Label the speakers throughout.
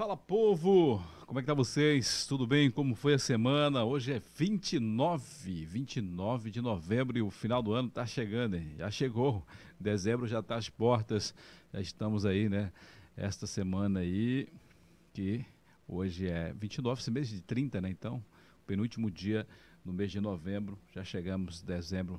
Speaker 1: Fala povo, como é que tá vocês? Tudo bem? Como foi a semana? Hoje é 29, 29 de novembro e o final do ano tá chegando, hein? Já chegou. Dezembro já tá às portas. Já estamos aí, né? Esta semana aí que hoje é 29, esse mês de 30, né? Então, penúltimo dia no mês de novembro, já chegamos dezembro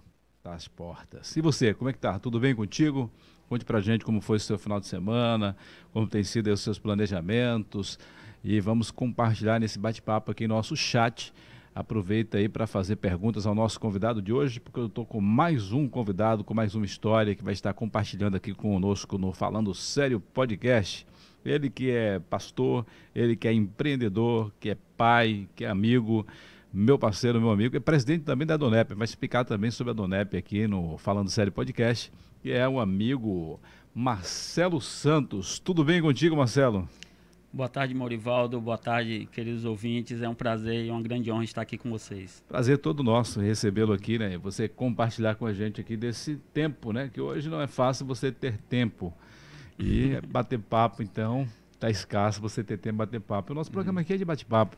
Speaker 1: às portas. E você, como é que tá? Tudo bem contigo? Conte pra gente como foi o seu final de semana, como tem sido os seus planejamentos e vamos compartilhar nesse bate-papo aqui no nosso chat. Aproveita aí para fazer perguntas ao nosso convidado de hoje, porque eu estou com mais um convidado, com mais uma história que vai estar compartilhando aqui conosco no Falando Sério Podcast. Ele que é pastor, ele que é empreendedor, que é pai, que é amigo, meu parceiro, meu amigo, é presidente também da Donep. Vai explicar também sobre a Donep aqui no Falando Sério Podcast que é o um amigo Marcelo Santos. Tudo bem contigo, Marcelo?
Speaker 2: Boa tarde, Maurivaldo. Boa tarde, queridos ouvintes. É um prazer e uma grande honra estar aqui com vocês.
Speaker 1: Prazer todo nosso recebê-lo aqui, né? Você compartilhar com a gente aqui desse tempo, né? Que hoje não é fácil você ter tempo. E bater papo, então, tá escasso você ter tempo bater papo. O nosso programa uhum. aqui é de bate-papo.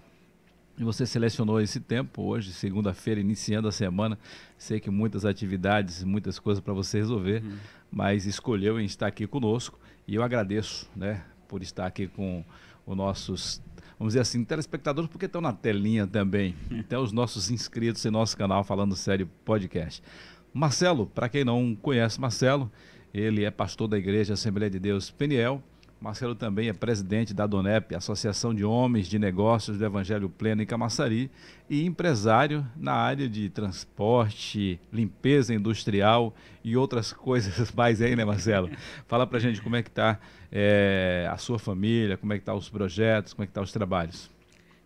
Speaker 1: E você selecionou esse tempo hoje, segunda-feira, iniciando a semana. Sei que muitas atividades, muitas coisas para você resolver, uhum. mas escolheu em estar aqui conosco e eu agradeço, né, por estar aqui com os nossos, vamos dizer assim, telespectadores, porque estão na telinha também. Então, os nossos inscritos em nosso canal Falando Sério Podcast. Marcelo, para quem não conhece Marcelo, ele é pastor da Igreja Assembleia de Deus Peniel Marcelo também é presidente da DONEP, Associação de Homens de Negócios do Evangelho Pleno em Camaçari, e empresário na área de transporte, limpeza industrial e outras coisas mais aí, né, Marcelo? Fala pra gente como é que está é, a sua família, como é que tá os projetos, como é que tá os trabalhos.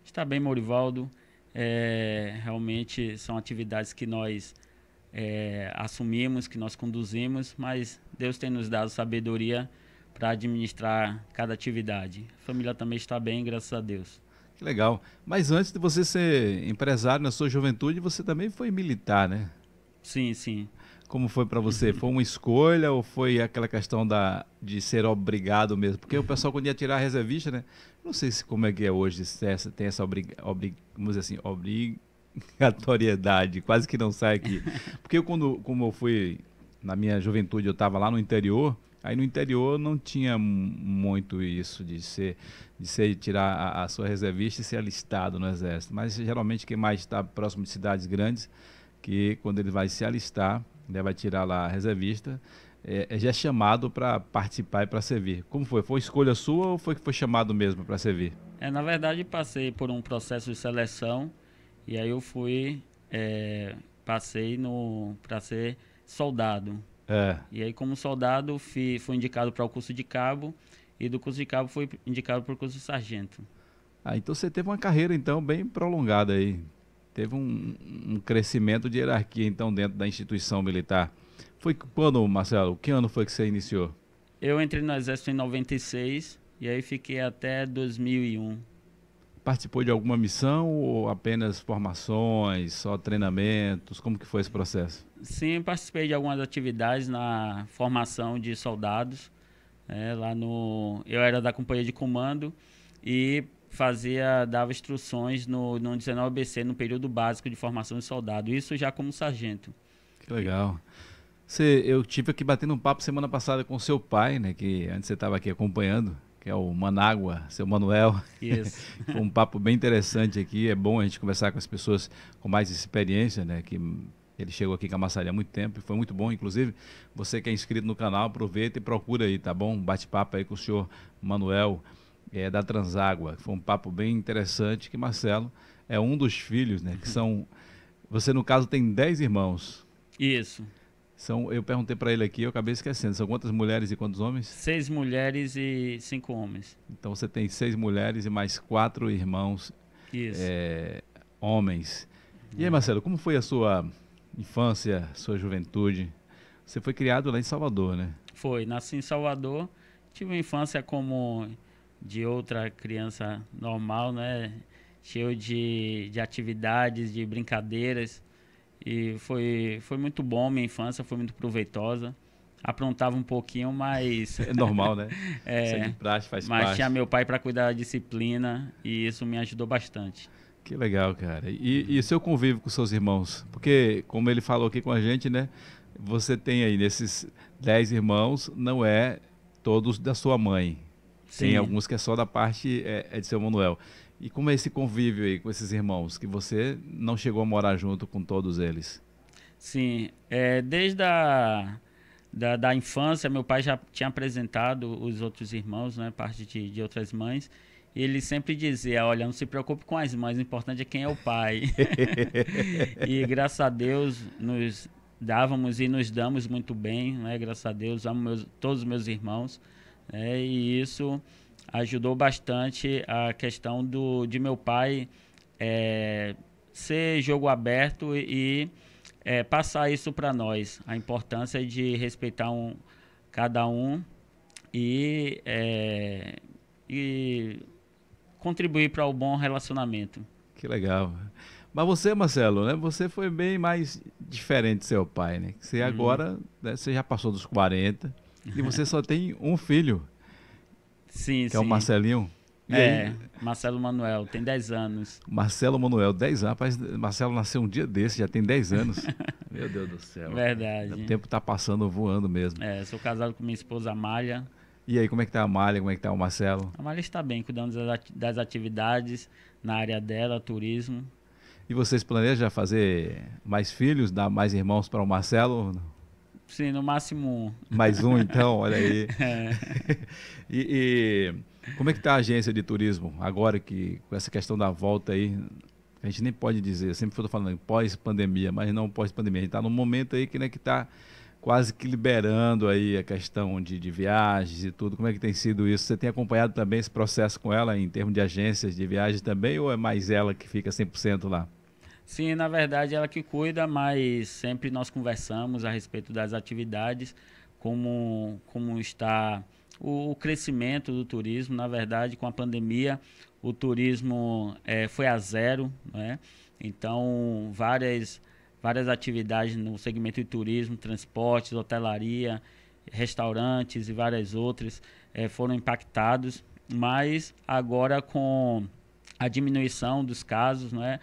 Speaker 2: Está bem, Morivaldo. É, realmente são atividades que nós é, assumimos, que nós conduzimos, mas Deus tem nos dado sabedoria para administrar cada atividade. A família também está bem, graças a Deus.
Speaker 1: Que legal. Mas antes de você ser empresário na sua juventude, você também foi militar, né?
Speaker 2: Sim, sim.
Speaker 1: Como foi para você? Foi uma escolha ou foi aquela questão da, de ser obrigado mesmo? Porque o pessoal quando ia tirar a reservista, né? Não sei se como é que é hoje, se essa, tem essa obrig, obrig, vamos dizer assim, obrigatoriedade, quase que não sai aqui. Porque eu, quando como eu fui na minha juventude, eu estava lá no interior, Aí no interior não tinha muito isso de ser, de ser tirar a, a, sua reservista e ser alistado no exército. Mas geralmente quem mais está próximo de cidades grandes, que quando ele vai se alistar, ele vai tirar lá a reservista, é, é já é chamado para participar e para servir. Como foi? Foi escolha sua ou foi que foi chamado mesmo para servir?
Speaker 2: É, na verdade passei por um processo de seleção e aí eu fui, é, passei no para ser soldado. É. E aí, como soldado, fui, fui indicado para o curso de cabo e do curso de cabo fui indicado para o curso de sargento.
Speaker 1: Ah, então você teve uma carreira então bem prolongada aí. Teve um, um crescimento de hierarquia então dentro da instituição militar. Foi quando, Marcelo? Que ano foi que você iniciou?
Speaker 2: Eu entrei no exército em 96 e aí fiquei até 2001
Speaker 1: participou de alguma missão ou apenas formações, só treinamentos? Como que foi esse processo?
Speaker 2: Sim, participei de algumas atividades na formação de soldados. É, lá no, eu era da companhia de comando e fazia, dava instruções no, no 19BC, no período básico de formação de soldado. Isso já como sargento.
Speaker 1: Que legal. Você, eu tive aqui batendo um papo semana passada com seu pai, né? Que antes você estava aqui acompanhando que é o Manágua, seu Manuel.
Speaker 2: Isso.
Speaker 1: Foi um papo bem interessante aqui. É bom a gente conversar com as pessoas com mais experiência, né? Que ele chegou aqui em Camaçari há muito tempo e foi muito bom. Inclusive, você que é inscrito no canal, aproveita e procura aí, tá bom? Um bate-papo aí com o senhor Manuel é, da Transágua. Foi um papo bem interessante que Marcelo é um dos filhos, né? Que são... Você, no caso, tem 10 irmãos.
Speaker 2: Isso.
Speaker 1: São, eu perguntei para ele aqui, eu acabei esquecendo. São quantas mulheres e quantos homens?
Speaker 2: Seis mulheres e cinco homens.
Speaker 1: Então você tem seis mulheres e mais quatro irmãos é, homens. E aí, Marcelo, como foi a sua infância, sua juventude? Você foi criado lá em Salvador, né?
Speaker 2: Foi, nasci em Salvador. Tive uma infância como de outra criança normal, né? Cheio de, de atividades, de brincadeiras. E foi, foi muito bom, minha infância foi muito proveitosa. aprontava um pouquinho, mas.
Speaker 1: É normal, né?
Speaker 2: é, Isso praxe, faz mas parte. tinha meu pai para cuidar da disciplina e isso me ajudou bastante.
Speaker 1: Que legal, cara. E, e seu convívio com seus irmãos? Porque, como ele falou aqui com a gente, né? Você tem aí nesses dez irmãos, não é todos da sua mãe. Sim. Tem alguns que é só da parte é, é de seu Manuel. E como é esse convívio aí com esses irmãos? Que você não chegou a morar junto com todos eles?
Speaker 2: Sim, é, desde a da, da infância, meu pai já tinha apresentado os outros irmãos, né, parte de, de outras mães. E ele sempre dizia: Olha, não se preocupe com as mães, o importante é quem é o pai. e graças a Deus nos dávamos e nos damos muito bem, né? Graças a Deus, amo meus, todos os meus irmãos. Né? E isso ajudou bastante a questão do, de meu pai é, ser jogo aberto e é, passar isso para nós, a importância de respeitar um, cada um e, é, e contribuir para o bom relacionamento.
Speaker 1: Que legal. Mas você, Marcelo, né? Você foi bem mais diferente do seu pai, né? Você uhum. agora, né, você já passou dos 40 e você só tem um filho.
Speaker 2: Sim,
Speaker 1: que
Speaker 2: sim.
Speaker 1: é o Marcelinho.
Speaker 2: E é, aí? Marcelo Manuel, tem 10 anos.
Speaker 1: Marcelo Manuel, 10 anos. Rapaz, Marcelo nasceu um dia desse, já tem 10 anos. Meu Deus do céu.
Speaker 2: Verdade.
Speaker 1: O tempo tá passando voando mesmo.
Speaker 2: É, sou casado com minha esposa Amália.
Speaker 1: E aí, como é que tá a Amália? Como é que tá o Marcelo?
Speaker 2: A Amália está bem, cuidando das atividades na área dela, turismo.
Speaker 1: E vocês planejam fazer mais filhos, dar mais irmãos para o Marcelo?
Speaker 2: Sim, no máximo um.
Speaker 1: Mais um, então, olha aí. É. e, e, como é que está a agência de turismo agora que com essa questão da volta aí? A gente nem pode dizer, sempre estou falando pós-pandemia, mas não pós-pandemia. A gente está num momento aí que né, está quase que liberando aí a questão de, de, viagens e tudo. Como é que tem sido isso? Você tem acompanhado também esse processo com ela em termos de agências de viagem também ou é mais ela que fica 100% lá?
Speaker 2: Sim, na verdade ela que cuida, mas sempre nós conversamos a respeito das atividades, como, como está o, o crescimento do turismo. Na verdade, com a pandemia, o turismo é, foi a zero, né? então várias, várias atividades no segmento de turismo, transportes, hotelaria, restaurantes e várias outras é, foram impactados, mas agora com a diminuição dos casos, né?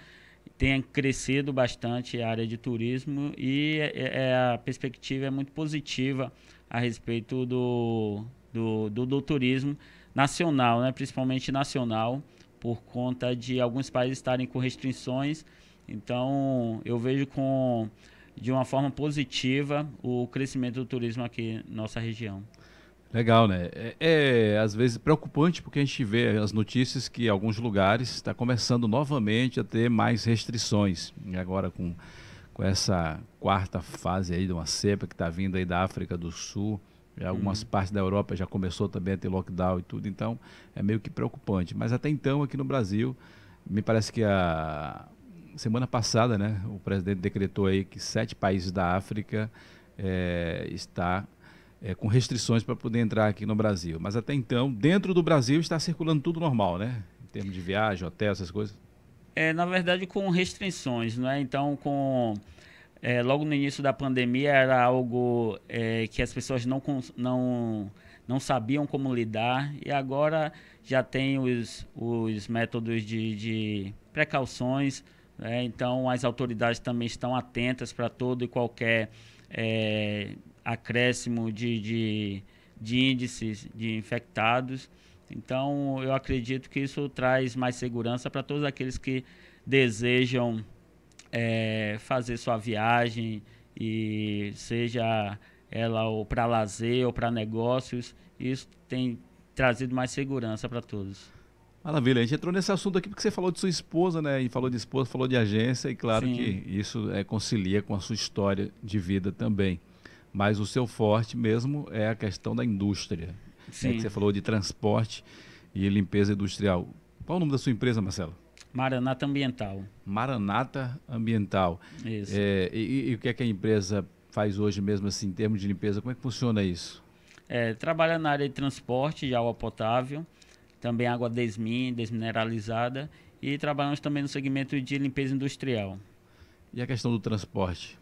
Speaker 2: Tem crescido bastante a área de turismo e é, é, a perspectiva é muito positiva a respeito do, do, do, do turismo nacional, né? principalmente nacional, por conta de alguns países estarem com restrições. Então, eu vejo com, de uma forma positiva o crescimento do turismo aqui na nossa região.
Speaker 1: Legal, né? É, é, às vezes preocupante porque a gente vê as notícias que alguns lugares está começando novamente a ter mais restrições. E agora com, com essa quarta fase aí de uma cepa que está vindo aí da África do Sul, algumas uhum. partes da Europa já começou também a ter lockdown e tudo, então é meio que preocupante. Mas até então aqui no Brasil, me parece que a semana passada, né, o presidente decretou aí que sete países da África é, está é, com restrições para poder entrar aqui no Brasil. Mas até então, dentro do Brasil está circulando tudo normal, né? Em termos de viagem, hotel, essas coisas.
Speaker 2: É, na verdade, com restrições, né? Então, com é, logo no início da pandemia era algo é, que as pessoas não, não, não sabiam como lidar e agora já tem os, os métodos de, de precauções. Né? Então, as autoridades também estão atentas para todo e qualquer é, acréscimo de, de, de índices de infectados. Então, eu acredito que isso traz mais segurança para todos aqueles que desejam é, fazer sua viagem e seja ela para lazer ou para negócios, isso tem trazido mais segurança para todos.
Speaker 1: Maravilha, a gente entrou nesse assunto aqui porque você falou de sua esposa, né? E falou de esposa, falou de agência, e claro Sim. que isso é, concilia com a sua história de vida também. Mas o seu forte mesmo é a questão da indústria. Sim. que você falou de transporte e limpeza industrial. Qual o nome da sua empresa, Marcelo?
Speaker 2: Maranata Ambiental.
Speaker 1: Maranata Ambiental.
Speaker 2: Isso.
Speaker 1: É, e, e, o que é que a empresa faz hoje mesmo, assim, em termos de limpeza? Como é que funciona isso?
Speaker 2: É, trabalha na área de transporte de água potável, também água desmin, desmineralizada, e trabalhamos também no segmento de limpeza industrial.
Speaker 1: E a questão do transporte?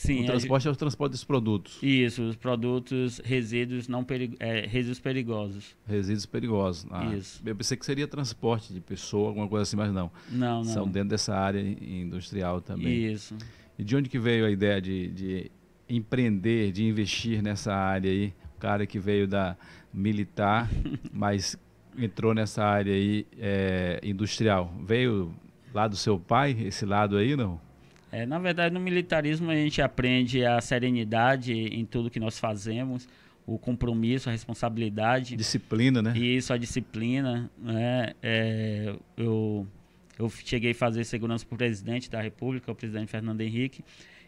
Speaker 1: Sim. O transporte é o transporte dos produtos.
Speaker 2: Isso, os produtos, resíduos não perig... é, resíduos perigosos.
Speaker 1: Resíduos perigosos. Ah, Isso. Eu pensei que seria transporte de pessoa, alguma coisa assim, mas não. Não, não. São dentro dessa área industrial também.
Speaker 2: Isso.
Speaker 1: E de onde que veio a ideia de, de empreender, de investir nessa área aí? O cara que veio da militar, mas entrou nessa área aí é, industrial. Veio lá do seu pai, esse lado aí, não?
Speaker 2: É, na verdade, no militarismo a gente aprende a serenidade em tudo que nós fazemos, o compromisso, a responsabilidade.
Speaker 1: Disciplina, né?
Speaker 2: E isso, a disciplina. Né? É, eu, eu cheguei a fazer segurança para o presidente da República, o presidente Fernando Henrique.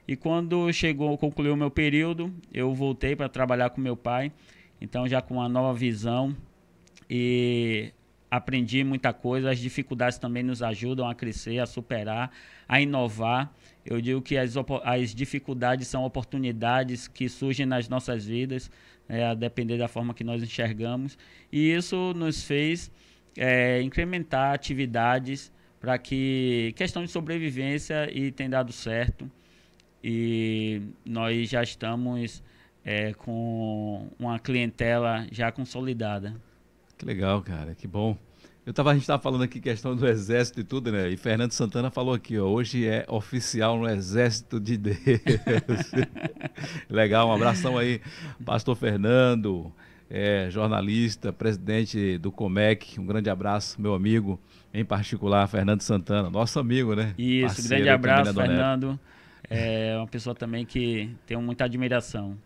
Speaker 2: E quando chegou, concluiu o meu período, eu voltei para trabalhar com meu pai. Então, já com uma nova visão e aprendi muita coisa. As dificuldades também nos ajudam a crescer, a superar, a inovar. Eu digo que as, as dificuldades são oportunidades que surgem nas nossas vidas, é, a depender da forma que nós enxergamos. E isso nos fez é, incrementar atividades para que questão de sobrevivência e tem dado certo. E nós já estamos é, com uma clientela já consolidada.
Speaker 1: Que legal, cara, que bom. Eu tava, a gente estava falando aqui questão do exército e tudo, né? E Fernando Santana falou aqui, ó, hoje é oficial no exército de Deus. Legal, um abração aí, Pastor Fernando, é, jornalista, presidente do Comec, um grande abraço, meu amigo, em particular, Fernando Santana, nosso amigo, né?
Speaker 2: Isso, Parceiro grande abraço, Fernando. É uma pessoa também que tenho muita admiração.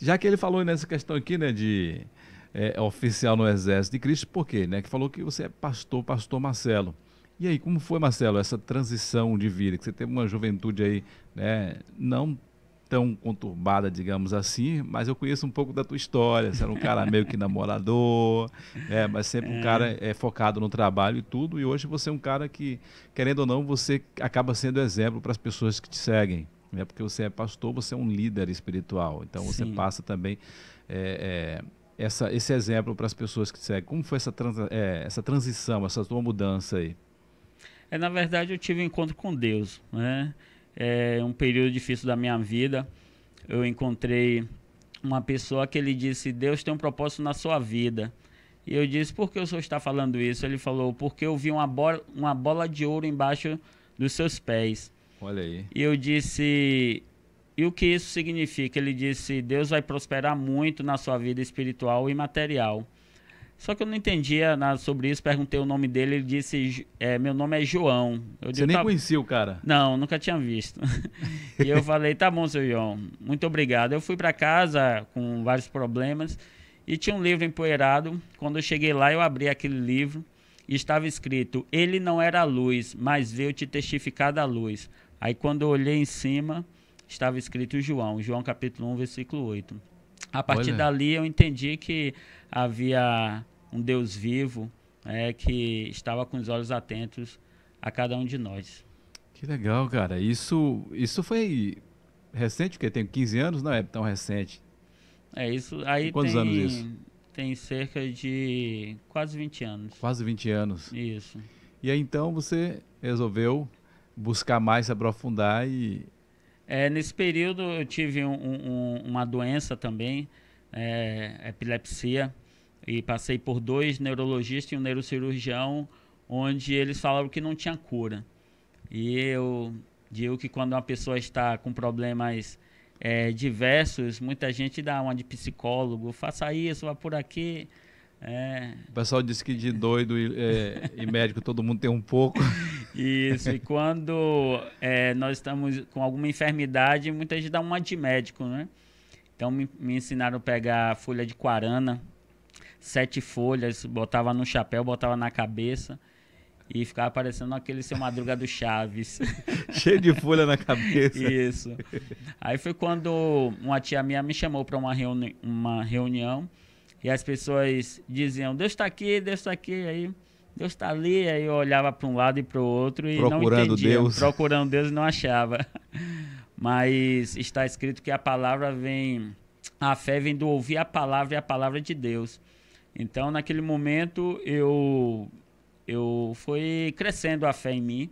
Speaker 1: Já que ele falou nessa questão aqui, né, de é, oficial no Exército de Cristo, por quê? Né? Que falou que você é pastor, pastor Marcelo. E aí, como foi, Marcelo, essa transição de vida? Que você teve uma juventude aí, né, não tão conturbada, digamos assim, mas eu conheço um pouco da tua história. Você era um cara meio que namorador, é, mas sempre um cara é, focado no trabalho e tudo. E hoje você é um cara que, querendo ou não, você acaba sendo exemplo para as pessoas que te seguem. Né? Porque você é pastor, você é um líder espiritual. Então você Sim. passa também é, é essa, esse exemplo para as pessoas que seguem? Como foi essa, trans, é, essa transição, essa tua mudança aí?
Speaker 2: É, na verdade, eu tive um encontro com Deus. Né? É um período difícil da minha vida. Eu encontrei uma pessoa que ele disse: Deus tem um propósito na sua vida. E eu disse: Por que o senhor está falando isso? Ele falou: Porque eu vi uma bola, uma bola de ouro embaixo dos seus pés.
Speaker 1: Olha aí.
Speaker 2: E eu disse: e o que isso significa? Ele disse: Deus vai prosperar muito na sua vida espiritual e material. Só que eu não entendia nada sobre isso, perguntei o nome dele, ele disse: é, Meu nome é João. Eu
Speaker 1: Você digo, nem tá... conhecia o cara?
Speaker 2: Não, nunca tinha visto. e eu falei: Tá bom, seu João, muito obrigado. Eu fui para casa com vários problemas e tinha um livro empoeirado. Quando eu cheguei lá, eu abri aquele livro e estava escrito: Ele não era a luz, mas veio te testificar da luz. Aí quando eu olhei em cima estava escrito João, João capítulo 1, versículo 8. A partir Olha. dali eu entendi que havia um Deus vivo é, que estava com os olhos atentos a cada um de nós.
Speaker 1: Que legal, cara. Isso, isso foi recente, porque tem 15 anos, não é tão recente.
Speaker 2: É, isso aí
Speaker 1: Quantos
Speaker 2: tem,
Speaker 1: anos isso?
Speaker 2: Tem cerca de quase 20 anos.
Speaker 1: Quase 20 anos.
Speaker 2: Isso.
Speaker 1: E aí então você resolveu buscar mais se aprofundar e
Speaker 2: é, nesse período eu tive um, um, uma doença também, é, epilepsia, e passei por dois neurologistas e um neurocirurgião, onde eles falaram que não tinha cura. E eu digo que quando uma pessoa está com problemas é, diversos, muita gente dá uma de psicólogo, faça isso, vá por aqui. É.
Speaker 1: O pessoal disse que de doido e, é, e, médico todo mundo tem um pouco.
Speaker 2: Isso, e quando é, nós estamos com alguma enfermidade, muita gente dá uma de médico, né? Então me, me ensinaram a pegar folha de quarana, sete folhas, botava no chapéu, botava na cabeça e ficava parecendo aquele seu Madruga do Chaves.
Speaker 1: Cheio de folha na cabeça.
Speaker 2: Isso. Aí foi quando uma tia minha me chamou para uma, reuni uma reunião e as pessoas diziam, Deus está aqui, Deus está aqui. Aí, Deus está ali. Aí eu olhava para um lado e para o outro e
Speaker 1: procurando
Speaker 2: não entendia.
Speaker 1: Deus.
Speaker 2: Procurando Deus e não achava. Mas está escrito que a palavra vem, a fé vem do ouvir a palavra e a palavra de Deus. Então, naquele momento, eu, eu fui crescendo a fé em mim.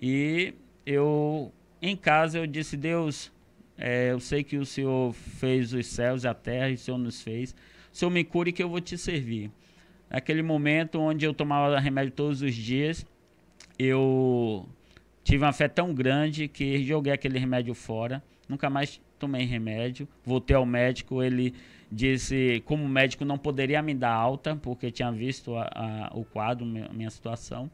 Speaker 2: E eu, em casa, eu disse, Deus, é, eu sei que o Senhor fez os céus e a terra e o Senhor nos fez. O Senhor me cure que eu vou te servir. Naquele momento onde eu tomava remédio todos os dias, eu tive uma fé tão grande que joguei aquele remédio fora. Nunca mais tomei remédio. Voltei ao médico, ele disse, como médico, não poderia me dar alta, porque tinha visto a, a, o quadro, minha situação,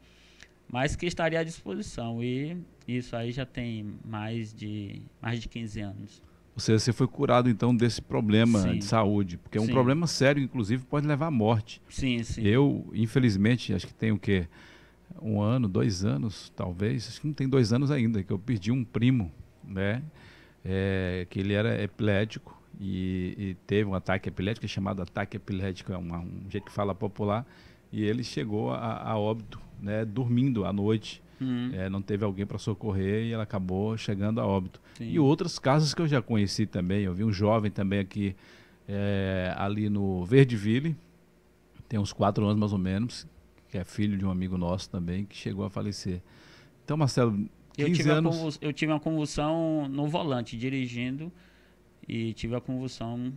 Speaker 2: mas que estaria à disposição. E isso aí já tem mais de, mais de 15 anos.
Speaker 1: Ou seja, você foi curado então desse problema sim. de saúde, porque é um sim. problema sério, inclusive pode levar à morte.
Speaker 2: Sim, sim.
Speaker 1: Eu, infelizmente, acho que tenho o quê? Um ano, dois anos, talvez. Acho que não tem dois anos ainda, que eu perdi um primo, né? É, que ele era epilético e, e, teve um ataque epilético, é chamado ataque epilético, é uma, um jeito que fala popular, e ele chegou a, a óbito, né? Dormindo à noite. Uhum. É, não teve alguém para socorrer e ela acabou chegando a óbito. Sim. E outros casos que eu já conheci também. Eu vi um jovem também aqui, é, ali no Verdeville, tem uns quatro anos mais ou menos, que é filho de um amigo nosso também, que chegou a falecer. Então, Marcelo, 15
Speaker 2: eu tive
Speaker 1: anos...
Speaker 2: eu tive uma convulsão no volante, dirigindo, e tive a convulsão,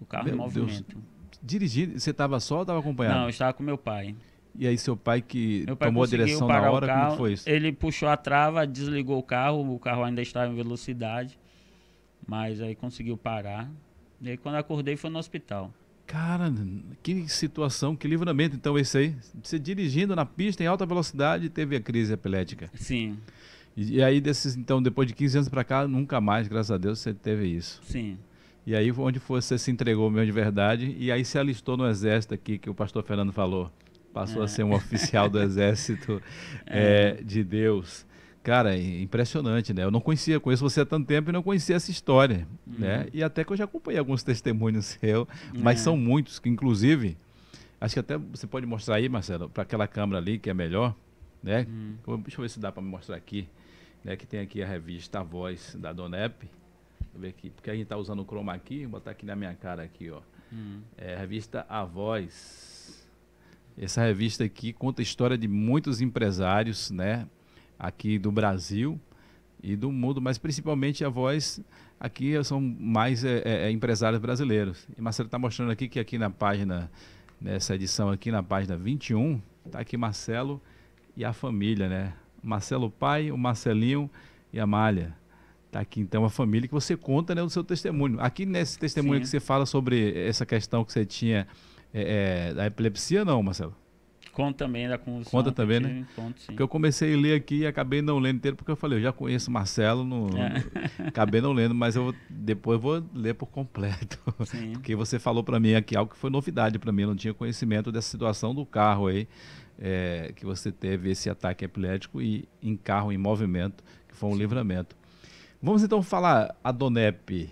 Speaker 2: o carro meu em movimento. Deus.
Speaker 1: Dirigindo, você estava só ou estava acompanhado?
Speaker 2: Não, eu estava com meu pai.
Speaker 1: E aí seu pai que pai tomou a direção na hora,
Speaker 2: carro,
Speaker 1: como foi isso?
Speaker 2: Ele puxou a trava, desligou o carro, o carro ainda estava em velocidade, mas aí conseguiu parar. E aí quando acordei foi no hospital.
Speaker 1: Cara, que situação, que livramento então esse aí. Você dirigindo na pista em alta velocidade teve a crise epilética.
Speaker 2: Sim.
Speaker 1: E, e aí desses então depois de 15 anos para cá, nunca mais, graças a Deus, você teve isso.
Speaker 2: Sim.
Speaker 1: E aí onde você se entregou mesmo de verdade e aí se alistou no exército aqui que o pastor Fernando falou passou é. a ser um oficial do exército é. É, de Deus. Cara, é impressionante, né? Eu não conhecia, conheço você há tanto tempo e não conhecia essa história, uhum. né? E até que eu já acompanhei alguns testemunhos seus, mas é. são muitos que, inclusive, acho que até você pode mostrar aí, Marcelo, para aquela câmera ali que é melhor, né? Uhum. Deixa eu ver se dá para me mostrar aqui, né? Que tem aqui a revista A Voz da Donep. Deixa eu ver aqui, porque a gente está usando o chroma aqui, vou botar aqui na minha cara aqui, ó. Uhum. É a revista A Voz essa revista aqui conta a história de muitos empresários, né, aqui do Brasil e do mundo, mas principalmente a voz aqui são mais é, é, é empresários brasileiros. E Marcelo está mostrando aqui que aqui na página, nessa edição aqui na página 21, está aqui Marcelo e a família, né? Marcelo pai, o Marcelinho e a Malha. Está aqui então a família que você conta né, no seu testemunho. Aqui nesse testemunho Sim. que você fala sobre essa questão que você tinha é, é, da epilepsia, não, Marcelo?
Speaker 2: Conta também da convulsão.
Speaker 1: Conta também, né? Conto, sim. Porque eu comecei a ler aqui e acabei não lendo inteiro, porque eu falei, eu já conheço Marcelo, no, é. acabei não lendo, mas eu depois eu vou ler por completo. Sim. Porque você falou para mim aqui algo que foi novidade para mim, eu não tinha conhecimento dessa situação do carro aí, é, que você teve esse ataque epilético e em carro em movimento, que foi um sim. livramento. Vamos então falar a Donep.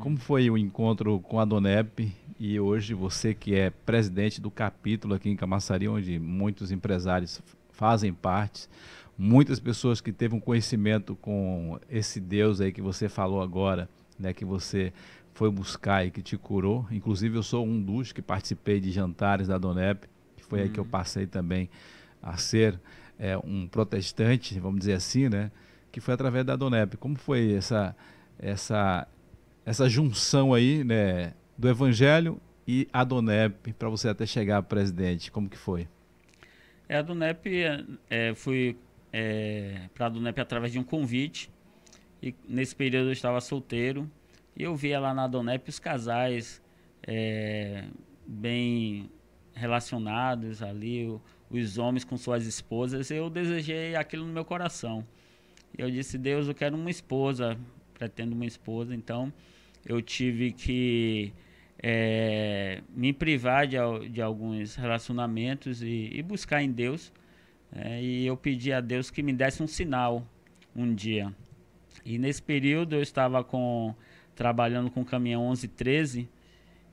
Speaker 1: Como foi o encontro com a Donep e hoje você que é presidente do capítulo aqui em Camaçari, onde muitos empresários fazem parte, muitas pessoas que teve um conhecimento com esse Deus aí que você falou agora, né, que você foi buscar e que te curou. Inclusive eu sou um dos que participei de jantares da Donep, que foi uhum. aí que eu uhum. passei também a ser é, um protestante, vamos dizer assim, né, que foi através da Donep. Como foi essa essa essa junção aí, né, do Evangelho e a Donep para você até chegar presidente? Como que foi?
Speaker 2: É, a Donep, é, fui é, para a Donep através de um convite. E nesse período eu estava solteiro. E eu via lá na Donep os casais é, bem relacionados ali, o, os homens com suas esposas. Eu desejei aquilo no meu coração. E eu disse, Deus, eu quero uma esposa, pretendo uma esposa. Então eu tive que é, me privar de, de, alguns relacionamentos e, e buscar em Deus. É, e eu pedi a Deus que me desse um sinal um dia. E nesse período eu estava com trabalhando com o caminhão 1113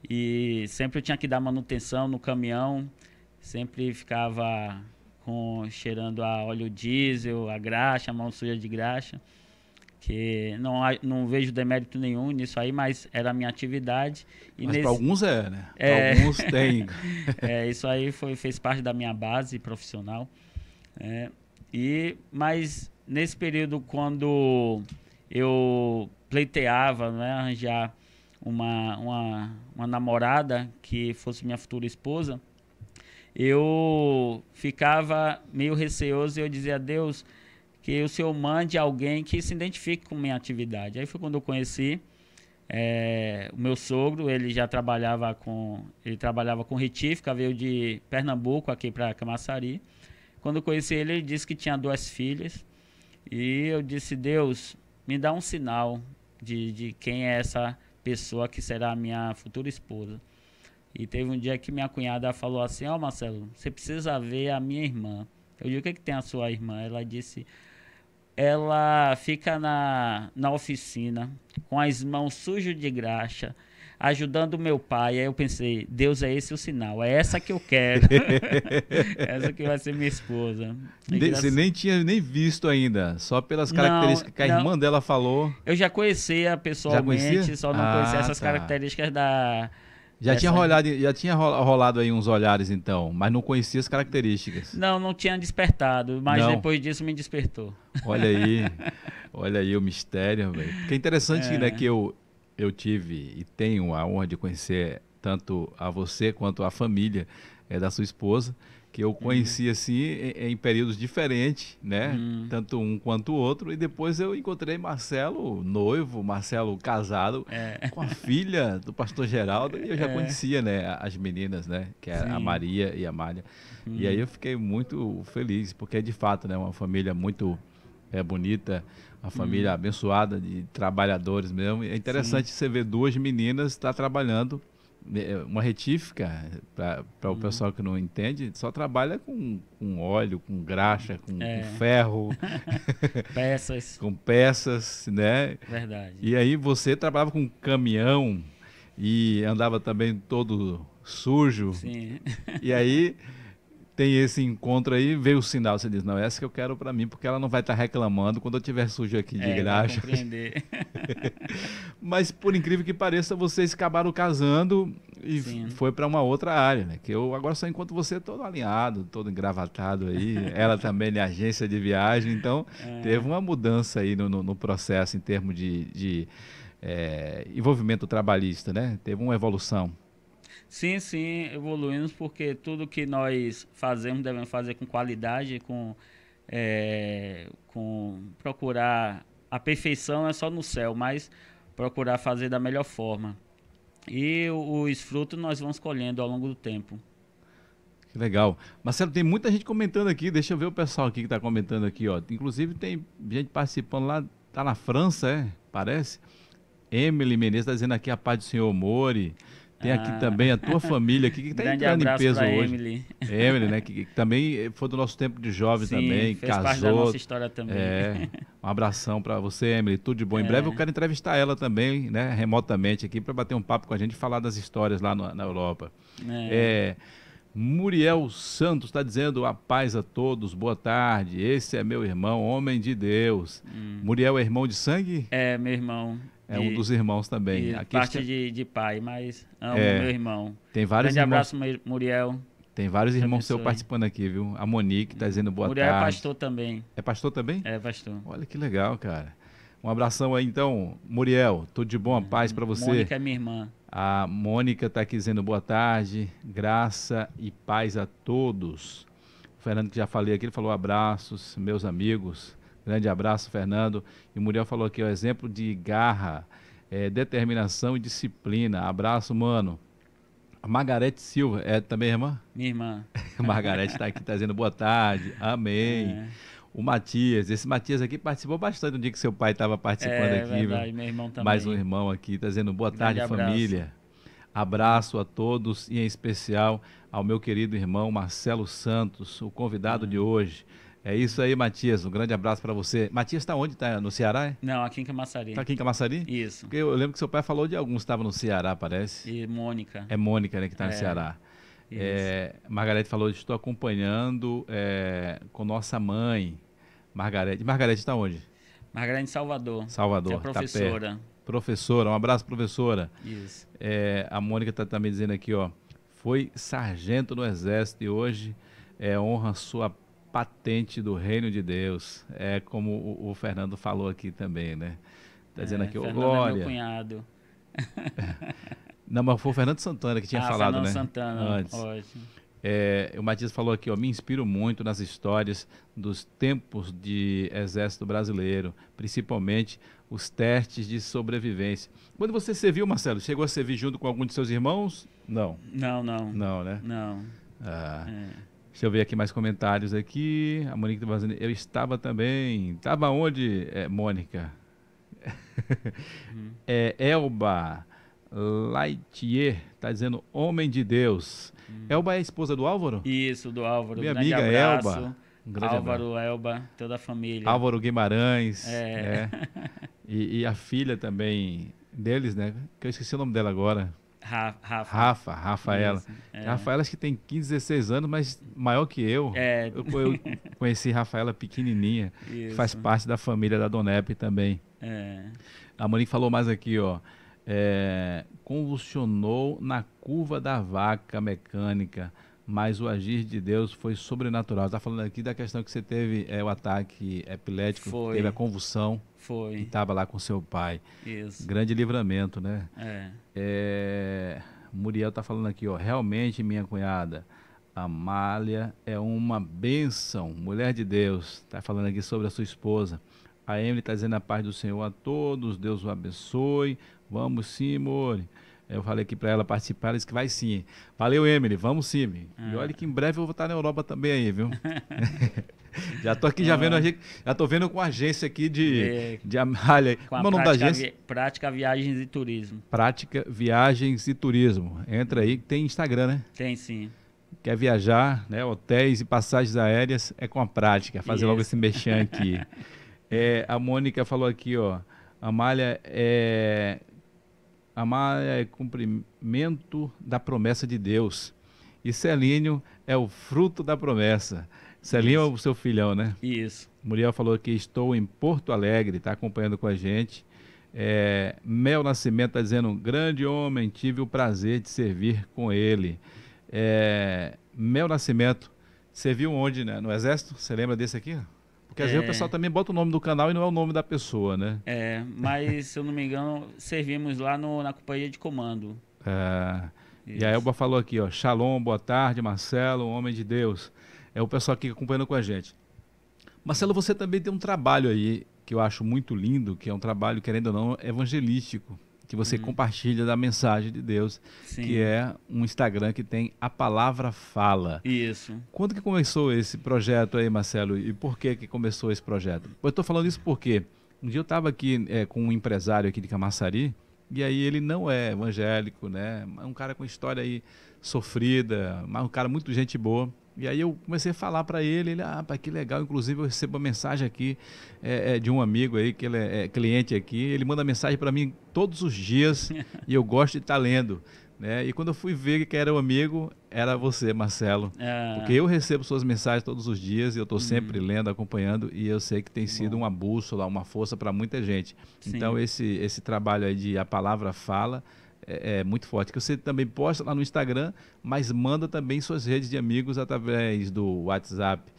Speaker 2: e sempre eu tinha que dar manutenção no caminhão, sempre ficava com cheirando a óleo diesel, a graxa, a mão suja de graxa que não, não vejo demérito nenhum nisso aí, mas era a minha atividade.
Speaker 1: E mas para alguns é, né? É... alguns tem.
Speaker 2: é, isso aí foi, fez parte da minha base profissional. É, e, mas nesse período, quando eu pleiteava, né, arranjar uma, uma, uma namorada que fosse minha futura esposa, eu ficava meio receoso e eu dizia a Deus que o Senhor mande alguém que se identifique com minha atividade. Aí foi quando eu conheci é, o meu sogro, ele já trabalhava com ele trabalhava com retífica, veio de Pernambuco aqui para Camaçari. Quando eu conheci ele, ele disse que tinha duas filhas. E eu disse: Deus, me dá um sinal de, de quem é essa pessoa que será a minha futura esposa. E teve um dia que minha cunhada falou assim: Ó, oh, Marcelo, você precisa ver a minha irmã. Eu disse: O que, é que tem a sua irmã? Ela disse: Ela fica na, na oficina com as mãos sujas de graxa ajudando meu pai. Aí eu pensei, Deus é esse o sinal, é essa que eu quero. essa que vai ser minha esposa.
Speaker 1: Você nem tinha nem visto ainda, só pelas características não, que a não. irmã dela falou.
Speaker 2: Eu já conhecia pessoalmente, só não ah, conhecia essas tá. características da.
Speaker 1: Já tinha, rolado, já tinha rolado aí uns olhares então, mas não conhecia as características.
Speaker 2: Não, não tinha despertado, mas não. depois disso me despertou.
Speaker 1: Olha aí, olha aí o mistério, velho. Que é interessante, é. né, que eu, eu tive e tenho a honra de conhecer tanto a você quanto a família é, da sua esposa, que eu conheci uhum. assim em, em, períodos diferentes, né? Uhum. Tanto um quanto o outro. E depois eu encontrei Marcelo noivo, Marcelo casado, é. com a filha do pastor Geraldo, e eu já é. conhecia, né, as meninas, né? Que é Sim. a Maria e a Malha. Uhum. E aí eu fiquei muito feliz, porque é de fato, né, uma família muito é, bonita, uma família hum. abençoada de trabalhadores mesmo. É interessante Sim. você ver duas meninas estar tá trabalhando uma retífica para o hum. pessoal que não entende só trabalha com, com óleo com graxa com, é. com ferro
Speaker 2: peças
Speaker 1: com peças né
Speaker 2: verdade
Speaker 1: e aí você trabalhava com caminhão e andava também todo sujo
Speaker 2: Sim.
Speaker 1: e aí tem esse encontro aí, veio o sinal, você diz, não, essa que eu quero para mim, porque ela não vai estar tá reclamando quando eu tiver sujo aqui de é, graxa. Mas por incrível que pareça, vocês acabaram casando e Sim. foi para uma outra área, né? Que eu agora só encontro você todo alinhado, todo engravatado aí. ela também é agência de viagem, então é. teve uma mudança aí no, no, no processo em termos de, de é, envolvimento trabalhista, né? Teve uma evolução.
Speaker 2: Sim, sim, evoluímos porque tudo que nós fazemos devemos fazer com qualidade, com, é, com procurar a perfeição é só no céu, mas procurar fazer da melhor forma. E os frutos nós vamos colhendo ao longo do tempo.
Speaker 1: Que legal. Marcelo, tem muita gente comentando aqui, deixa eu ver o pessoal aqui que está comentando aqui, ó. Inclusive tem gente participando lá, tá na França, é? Parece. Emily Menezes está dizendo aqui a paz do Senhor Mori. Tem aqui ah. também a tua família aqui, que está entrando em peso hoje.
Speaker 2: Emily.
Speaker 1: Emily, né? Que, que, também foi do nosso tempo de jovem
Speaker 2: Sim,
Speaker 1: também,
Speaker 2: fez
Speaker 1: casou.
Speaker 2: Parte da nossa história também.
Speaker 1: É, um abração para você, Emily. Tudo de bom. Em é. breve eu quero entrevistar ela também, né? Remotamente aqui, para bater um papo com a gente e falar das histórias lá no, na Europa. É. é Muriel Santos está dizendo a paz a todos, boa tarde. Esse é meu irmão, homem de Deus. Hum. Muriel é irmão de sangue?
Speaker 2: É, meu irmão.
Speaker 1: É um dos irmãos também.
Speaker 2: Aqui parte de, de pai, mas amo é, meu irmão.
Speaker 1: Tem vários
Speaker 2: Grande
Speaker 1: irmãos.
Speaker 2: abraço, Muriel.
Speaker 1: Tem vários irmãos seus participando aqui, viu? A Monique está dizendo boa Muriel é tarde.
Speaker 2: Muriel é pastor também.
Speaker 1: É pastor também?
Speaker 2: É pastor.
Speaker 1: Olha que legal, cara. Um abração aí, então, Muriel. Tudo de bom, paz para você.
Speaker 2: Mônica é minha irmã.
Speaker 1: A Mônica está aqui dizendo boa tarde, graça e paz a todos. O Fernando, que já falei aqui, ele falou abraços, meus amigos. Grande abraço, Fernando. E o Muriel falou aqui, o exemplo de garra é, determinação e disciplina. Abraço, mano. A Margarete Silva, é também irmã?
Speaker 2: Minha irmã.
Speaker 1: Margarete está aqui trazendo boa tarde. Amém. É. O Matias, esse Matias aqui participou bastante no dia que seu pai estava participando é, aqui.
Speaker 2: Verdade, meu irmão também.
Speaker 1: Mais um irmão aqui, trazendo boa tarde, família. Abraço a todos e em especial ao meu querido irmão Marcelo Santos, o convidado de hoje. É isso aí, Matias. Um grande abraço para você. Matias está onde? Está no Ceará? É?
Speaker 2: Não, aqui em Camaçari.
Speaker 1: Está aqui em Camaçari?
Speaker 2: Isso.
Speaker 1: Porque eu lembro que seu pai falou de alguns que estavam no Ceará, parece.
Speaker 2: E Mônica.
Speaker 1: É Mônica, né, que está é. no Ceará. Isso. É, Margarete falou, estou acompanhando é, com nossa mãe, Margarete. Margarete está onde?
Speaker 2: Margarete Salvador.
Speaker 1: Salvador.
Speaker 2: É professora. Tá
Speaker 1: professora, um abraço, professora.
Speaker 2: Isso.
Speaker 1: É, a Mônica está também dizendo aqui, ó, foi sargento no Exército e hoje é, honra sua patente do reino de Deus. É como o, o Fernando falou aqui também, né? Tá dizendo é, aqui, ô Glória. É meu cunhado. Não, mas foi o Fernando Santana que tinha ah, falado, Fernando né? Santana, Antes. ótimo. É, o Matias falou aqui, ó, me inspiro muito nas histórias dos tempos de exército brasileiro, principalmente os testes de sobrevivência. Quando você serviu, Marcelo, chegou a servir junto com algum de seus irmãos? Não.
Speaker 2: Não, não.
Speaker 1: Não, né?
Speaker 2: Não.
Speaker 1: Ah, é. Deixa eu ver aqui mais comentários aqui. A Mônica está fazendo. Eu estava também. Estava onde, é, Mônica? Hum. é, Elba Laitier está dizendo homem de Deus. Hum. Elba é a esposa do Álvaro?
Speaker 2: Isso, do Álvaro.
Speaker 1: Minha amiga abraço. Elba.
Speaker 2: Um Álvaro, abraço. Elba, toda a família.
Speaker 1: Álvaro Guimarães. É. Né? E, e, a filha também deles, né? Que eu esqueci o nome dela agora.
Speaker 2: Rafa.
Speaker 1: Rafa, Rafaela. Isso, é. Rafaela acho que tem 15, 16 anos, mas maior que eu.
Speaker 2: É.
Speaker 1: Eu, eu conheci Rafaela pequenininha, Isso. faz parte da família da Donep também.
Speaker 2: É.
Speaker 1: A Monique falou mais aqui, ó. É, convulsionou na curva da vaca mecânica, mas o agir de Deus foi sobrenatural. Está falando aqui da questão que você teve é, o ataque epilético, foi. teve a convulsão.
Speaker 2: Foi.
Speaker 1: E estava lá com seu pai.
Speaker 2: Isso.
Speaker 1: Grande livramento, né?
Speaker 2: É.
Speaker 1: é Muriel está falando aqui, ó. Realmente, minha cunhada, Amália é uma bênção, mulher de Deus. Está falando aqui sobre a sua esposa. A Emily está dizendo a paz do Senhor a todos, Deus o abençoe. Vamos sim, Mori. Eu falei aqui para ela participar, ela disse que vai sim. Valeu, Emily, vamos sim. Ah. E olha que em breve eu vou estar na Europa também aí, viu? já tô aqui, já ah. vendo a gente, já tô vendo com a agência aqui de, é, de Amália.
Speaker 2: Com Como é o nome da agência? Prática Viagens e Turismo.
Speaker 1: Prática Viagens e Turismo. Entra aí, tem Instagram, né?
Speaker 2: Tem sim.
Speaker 1: Quer viajar, né? Hotéis e passagens aéreas é com a prática. Fazer Isso. logo esse mexer aqui. é, a Mônica falou aqui, ó. Amália é Amar é cumprimento da promessa de Deus. E Celínio é o fruto da promessa. Celinho Isso. é o seu filhão, né?
Speaker 2: Isso.
Speaker 1: Muriel falou que estou em Porto Alegre, está acompanhando com a gente. É, Mel Nascimento está dizendo, grande homem, tive o prazer de servir com ele. É, Mel Nascimento, serviu onde, né? No Exército? Você lembra desse aqui? Porque às é... vezes o pessoal também bota o nome do canal e não é o nome da pessoa, né?
Speaker 2: É, mas se eu não me engano, servimos lá no, na companhia de comando.
Speaker 1: É. Isso. E a Elba falou aqui, ó, Shalom, boa tarde, Marcelo, homem de Deus. É o pessoal aqui acompanhando com a gente. Marcelo, você também tem um trabalho aí que eu acho muito lindo, que é um trabalho, querendo ou não, evangelístico que você hum. compartilha da mensagem de Deus, Sim. que é um Instagram que tem a palavra fala.
Speaker 2: Isso.
Speaker 1: Quando que começou esse projeto aí, Marcelo? E por que que começou esse projeto? Eu estou falando isso porque um dia eu estava aqui é, com um empresário aqui de Camaçari, e aí ele não é evangélico, né? É um cara com história aí sofrida, mas um cara muito gente boa. E aí eu comecei a falar para ele, ele, ah, que legal, inclusive eu recebo uma mensagem aqui é, é, de um amigo aí, que ele é, é cliente aqui, ele manda mensagem para mim todos os dias e eu gosto de estar tá lendo. Né? E quando eu fui ver que era o um amigo, era você, Marcelo. É. Porque eu recebo suas mensagens todos os dias e eu estou sempre uhum. lendo, acompanhando e eu sei que tem sido Bom. uma bússola, uma força para muita gente. Sim. Então esse, esse trabalho aí de A Palavra Fala é, é, muito forte. Que você também posta lá no Instagram, mas manda também suas redes de amigos através do WhatsApp.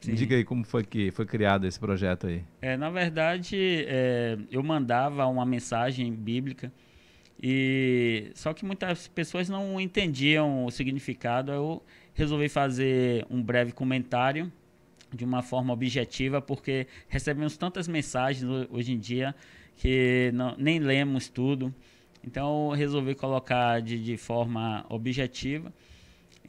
Speaker 1: Sim. Diga aí como foi que foi criado esse projeto aí.
Speaker 2: É, na verdade, é, eu mandava uma mensagem bíblica e só que muitas pessoas não entendiam o significado. Eu resolvi fazer um breve comentário de uma forma objetiva, porque recebemos tantas mensagens hoje em dia que não, nem lemos tudo. Então eu resolvi colocar de, de forma objetiva.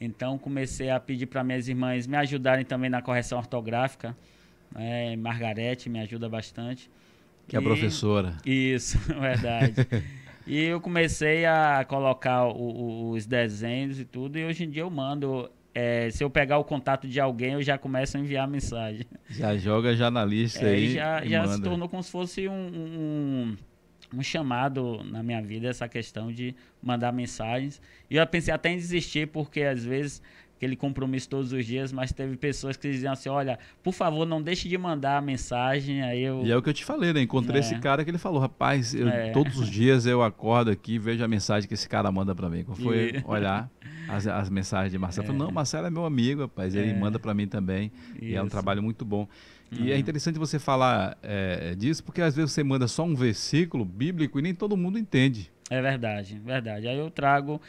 Speaker 2: Então comecei a pedir para minhas irmãs me ajudarem também na correção ortográfica. É, Margarete me ajuda bastante.
Speaker 1: Que é a professora.
Speaker 2: Isso, verdade. e eu comecei a colocar o, o, os desenhos e tudo, e hoje em dia eu mando. É, se eu pegar o contato de alguém, eu já começo a enviar mensagem.
Speaker 1: Já joga já na lista é, aí.
Speaker 2: Já, já se tornou como se fosse um, um um chamado na minha vida essa questão de mandar mensagens. E eu pensei até em desistir, porque às vezes aquele compromisso todos os dias, mas teve pessoas que diziam assim, olha, por favor, não deixe de mandar a mensagem. Aí eu...
Speaker 1: E é o que eu te falei, né? Encontrei é. esse cara que ele falou, rapaz, eu, é. todos os dias eu acordo aqui vejo a mensagem que esse cara manda para mim. Quando foi e... olhar as, as, mensagens de Marcelo, é. não, Marcelo é meu amigo, rapaz, ele é. manda para mim também. Isso. E é um trabalho muito bom. E é uhum. interessante você falar é, disso, porque às vezes você manda só um versículo bíblico e nem todo mundo entende.
Speaker 2: É verdade, verdade. Aí eu trago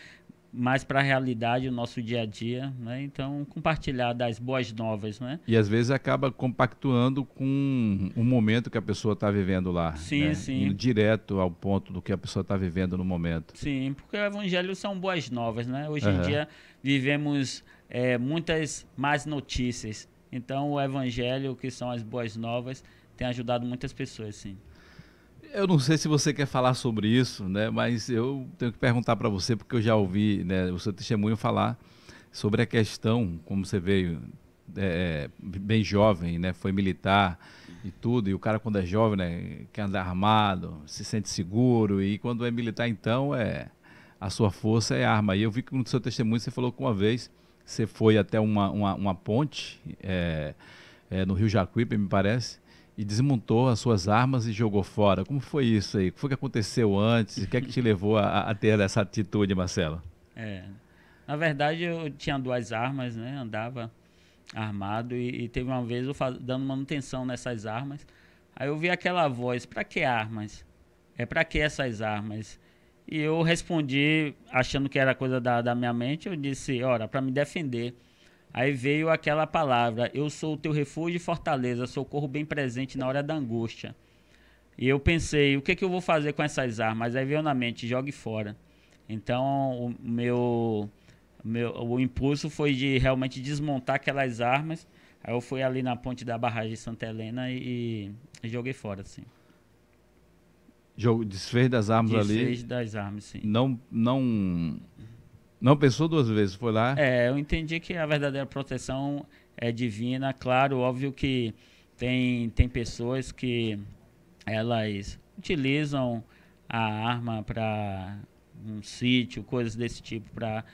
Speaker 2: mais para a realidade, o nosso dia a dia, né? Então, compartilhar das boas novas, né?
Speaker 1: E às vezes acaba compactuando com o momento que a pessoa está vivendo lá.
Speaker 2: Sim,
Speaker 1: né?
Speaker 2: sim.
Speaker 1: Indo direto ao ponto do que a pessoa está vivendo no momento.
Speaker 2: Sim, porque o evangelho são boas novas, né? Hoje uhum. em dia vivemos é, muitas más notícias. Então, o evangelho, que são as boas novas, tem ajudado muitas pessoas, sim.
Speaker 1: Eu não sei se você quer falar sobre isso, né? Mas eu tenho que perguntar para você porque eu já ouvi, né, o seu testemunho falar sobre a questão, como você veio é, bem jovem, né? Foi militar e tudo. E o cara quando é jovem, né, quer andar armado, se sente seguro. E quando é militar, então é a sua força é arma. E eu vi que no seu testemunho você falou que uma vez você foi até uma, uma, uma ponte é, é, no Rio Jacuípe, me parece e desmontou as suas armas e jogou fora. Como foi isso aí? O que foi que aconteceu antes? O que é que te levou a, a ter essa atitude, Marcelo?
Speaker 2: É, na verdade eu tinha duas armas, né? Andava armado e, e teve uma vez eu faz, dando manutenção nessas armas. Aí eu vi aquela voz: "Para que armas? É para que essas armas?" E eu respondi achando que era coisa da, da minha mente. Eu disse: "Ora, para me defender." Aí veio aquela palavra: Eu sou o teu refúgio e fortaleza, socorro bem presente na hora da angústia. E eu pensei: o que, que eu vou fazer com essas armas? Aí veio na mente: jogue fora. Então, o meu, meu o impulso foi de realmente desmontar aquelas armas. Aí eu fui ali na ponte da barragem de Santa Helena e, e joguei fora, assim.
Speaker 1: Jogo, desfez das armas
Speaker 2: desfez
Speaker 1: ali?
Speaker 2: Desfez das armas, sim.
Speaker 1: Não, não não pensou duas vezes, foi lá?
Speaker 2: É, eu entendi que a verdadeira proteção é divina. Claro, óbvio que tem, tem pessoas que elas utilizam a arma para um sítio, coisas desse tipo, para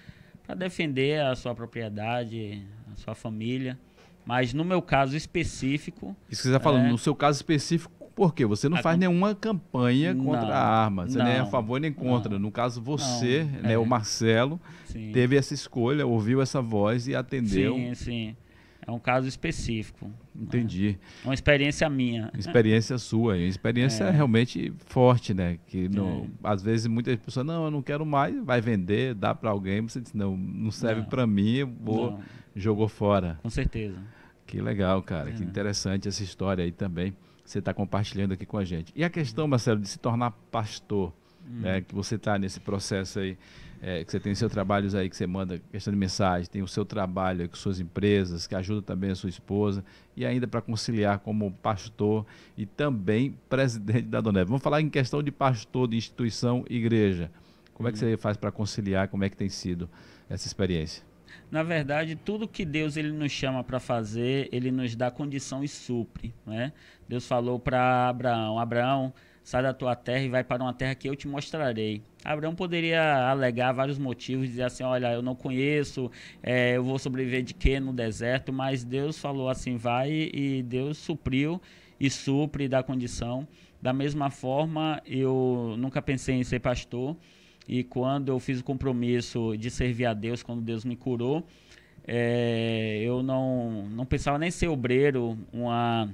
Speaker 2: defender a sua propriedade, a sua família. Mas no meu caso específico.
Speaker 1: Isso que você está falando, é, no seu caso específico, por quê? Você não a, faz nenhuma campanha contra não, a arma. Você não, nem é a favor nem contra. Não, no caso, você, né, é. o Marcelo, sim. teve essa escolha, ouviu essa voz e atendeu.
Speaker 2: Sim, sim. É um caso específico.
Speaker 1: Entendi.
Speaker 2: É uma experiência minha.
Speaker 1: Experiência sua. Experiência é. realmente forte, né? Que não, é. às vezes muitas pessoas, não, eu não quero mais, vai vender, dá para alguém. Você diz, não, não serve para mim, eu vou, não. jogou fora.
Speaker 2: Com certeza.
Speaker 1: Que legal, cara. É. Que interessante essa história aí também você está compartilhando aqui com a gente. E a questão, Marcelo, de se tornar pastor, hum. né, que você está nesse processo aí, é, que você tem seus trabalhos aí, que você manda questão de mensagem, tem o seu trabalho com suas empresas, que ajuda também a sua esposa, e ainda para conciliar como pastor e também presidente da Doneve. Vamos falar em questão de pastor de instituição igreja. Como é que hum. você faz para conciliar? Como é que tem sido essa experiência?
Speaker 2: Na verdade, tudo que Deus ele nos chama para fazer, ele nos dá condição e supre, né? Deus falou para Abraão: Abraão, sai da tua terra e vai para uma terra que eu te mostrarei. Abraão poderia alegar vários motivos, dizer assim: olha, eu não conheço, é, eu vou sobreviver de quê no deserto? Mas Deus falou assim: vai, e Deus supriu e supre da condição. Da mesma forma, eu nunca pensei em ser pastor, e quando eu fiz o compromisso de servir a Deus, quando Deus me curou, é, eu não, não pensava nem ser obreiro, uma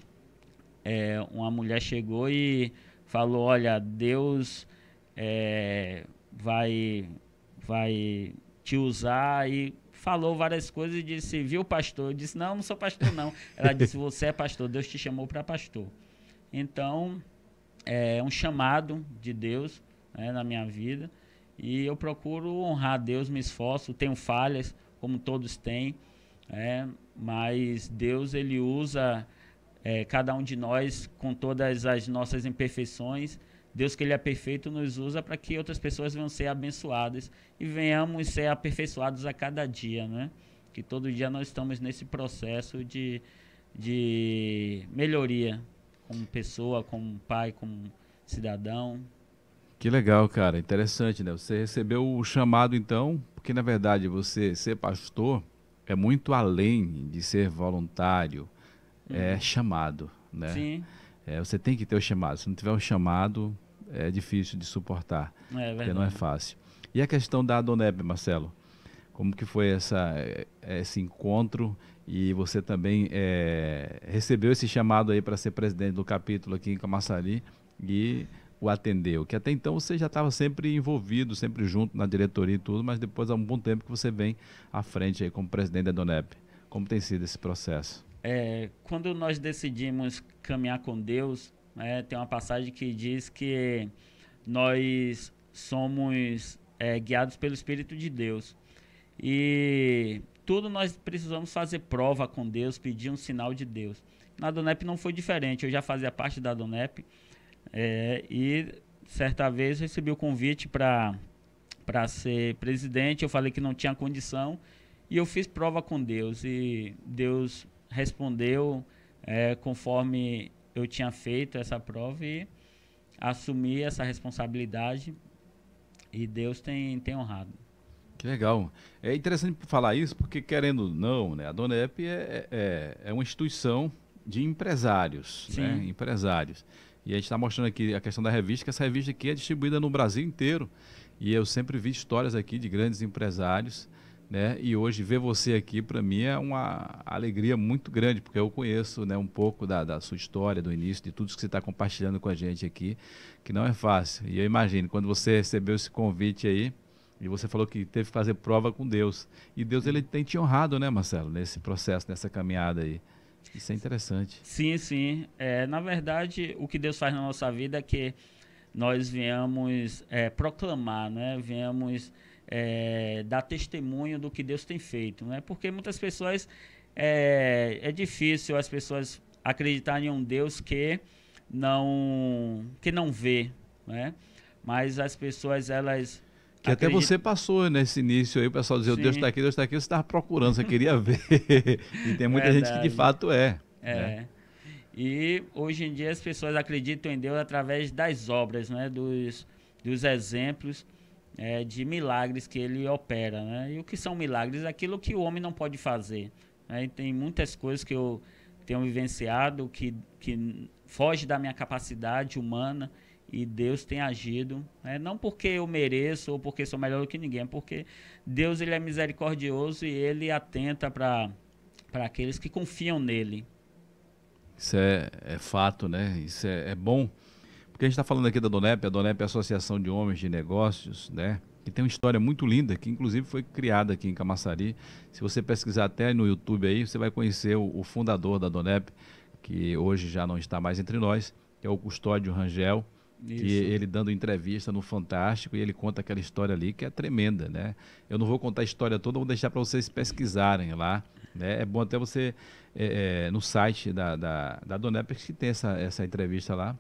Speaker 2: é, uma mulher chegou e falou: Olha, Deus é, vai, vai te usar e falou várias coisas e disse: Viu, pastor? Eu disse: Não, não sou pastor, não. Ela disse: Você é pastor, Deus te chamou para pastor. Então, é um chamado de Deus né, na minha vida e eu procuro honrar Deus, me esforço, tenho falhas, como todos têm, é, mas Deus ele usa é, cada um de nós com todas as nossas imperfeições. Deus que Ele é perfeito nos usa para que outras pessoas venham ser abençoadas e venhamos ser aperfeiçoados a cada dia, né? Que todo dia nós estamos nesse processo de, de melhoria como pessoa, como pai, como cidadão.
Speaker 1: Que legal, cara. Interessante, né? Você recebeu o chamado, então, porque na verdade você ser pastor é muito além de ser voluntário, é uhum. é chamado, né? Sim. É, você tem que ter o chamado. Se não tiver o chamado, é difícil de suportar. É verdade. Porque não é fácil. E a questão da Adoneb, Marcelo? Como que foi essa, é, esse encontro e você também é, recebeu esse chamado aí para ser presidente do capítulo aqui em Camaçari e o atendeu? Que até então você já estava sempre envolvido, sempre junto na diretoria e tudo, mas depois há um bom tempo que você vem à frente aí como presidente da Donep. Como tem sido esse processo?
Speaker 2: É, quando nós decidimos caminhar com Deus, né, tem uma passagem que diz que nós somos é, guiados pelo Espírito de Deus. E tudo nós precisamos fazer prova com Deus, pedir um sinal de Deus. Na Donep não foi diferente, eu já fazia parte da Donep é, e certa vez recebi o convite para ser presidente, eu falei que não tinha condição e eu fiz prova com Deus e Deus respondeu é, conforme eu tinha feito essa prova e assumi essa responsabilidade e Deus tem, tem honrado.
Speaker 1: Que legal. É interessante falar isso porque, querendo ou não, né, a Dona Ep é, é, é uma instituição de empresários. Né, empresários. E a gente está mostrando aqui a questão da revista, que essa revista aqui é distribuída no Brasil inteiro. E eu sempre vi histórias aqui de grandes empresários né? E hoje ver você aqui para mim é uma alegria muito grande, porque eu conheço, né, um pouco da, da sua história, do início, de tudo que você está compartilhando com a gente aqui, que não é fácil. E eu imagino, quando você recebeu esse convite aí, e você falou que teve que fazer prova com Deus. E Deus ele tem te honrado, né, Marcelo, nesse processo, nessa caminhada aí. Isso é interessante.
Speaker 2: Sim, sim. É, na verdade, o que Deus faz na nossa vida é que nós viemos é, proclamar, né? Viemos é, dar testemunho do que Deus tem feito, né? Porque muitas pessoas é, é difícil as pessoas acreditarem em um Deus que não que não vê, né? Mas as pessoas elas
Speaker 1: que até você passou nesse início aí, o pessoal dizia, Deus está aqui, Deus está aqui, você estava procurando, você queria ver. e tem muita Verdade. gente que de fato é.
Speaker 2: É. Né? E hoje em dia as pessoas acreditam em Deus através das obras, né? dos, dos exemplos é, de milagres que ele opera. Né? E o que são milagres? Aquilo que o homem não pode fazer. Né? tem muitas coisas que eu tenho vivenciado que, que foge da minha capacidade humana e Deus tem agido, né? não porque eu mereço ou porque sou melhor do que ninguém, é porque Deus ele é misericordioso e ele atenta para aqueles que confiam nele.
Speaker 1: Isso é, é fato, né? Isso é, é bom porque a gente está falando aqui da Donep, a Donep é a Associação de Homens de Negócios, né? Que tem uma história muito linda, que inclusive foi criada aqui em Camaçari. Se você pesquisar até no YouTube aí, você vai conhecer o, o fundador da Donep, que hoje já não está mais entre nós, que é o Custódio Rangel. Isso. que ele dando entrevista no Fantástico e ele conta aquela história ali que é tremenda, né? Eu não vou contar a história toda, vou deixar para vocês pesquisarem lá, né? É bom até você é, é, no site da, da, da Donep que tem essa, essa entrevista lá,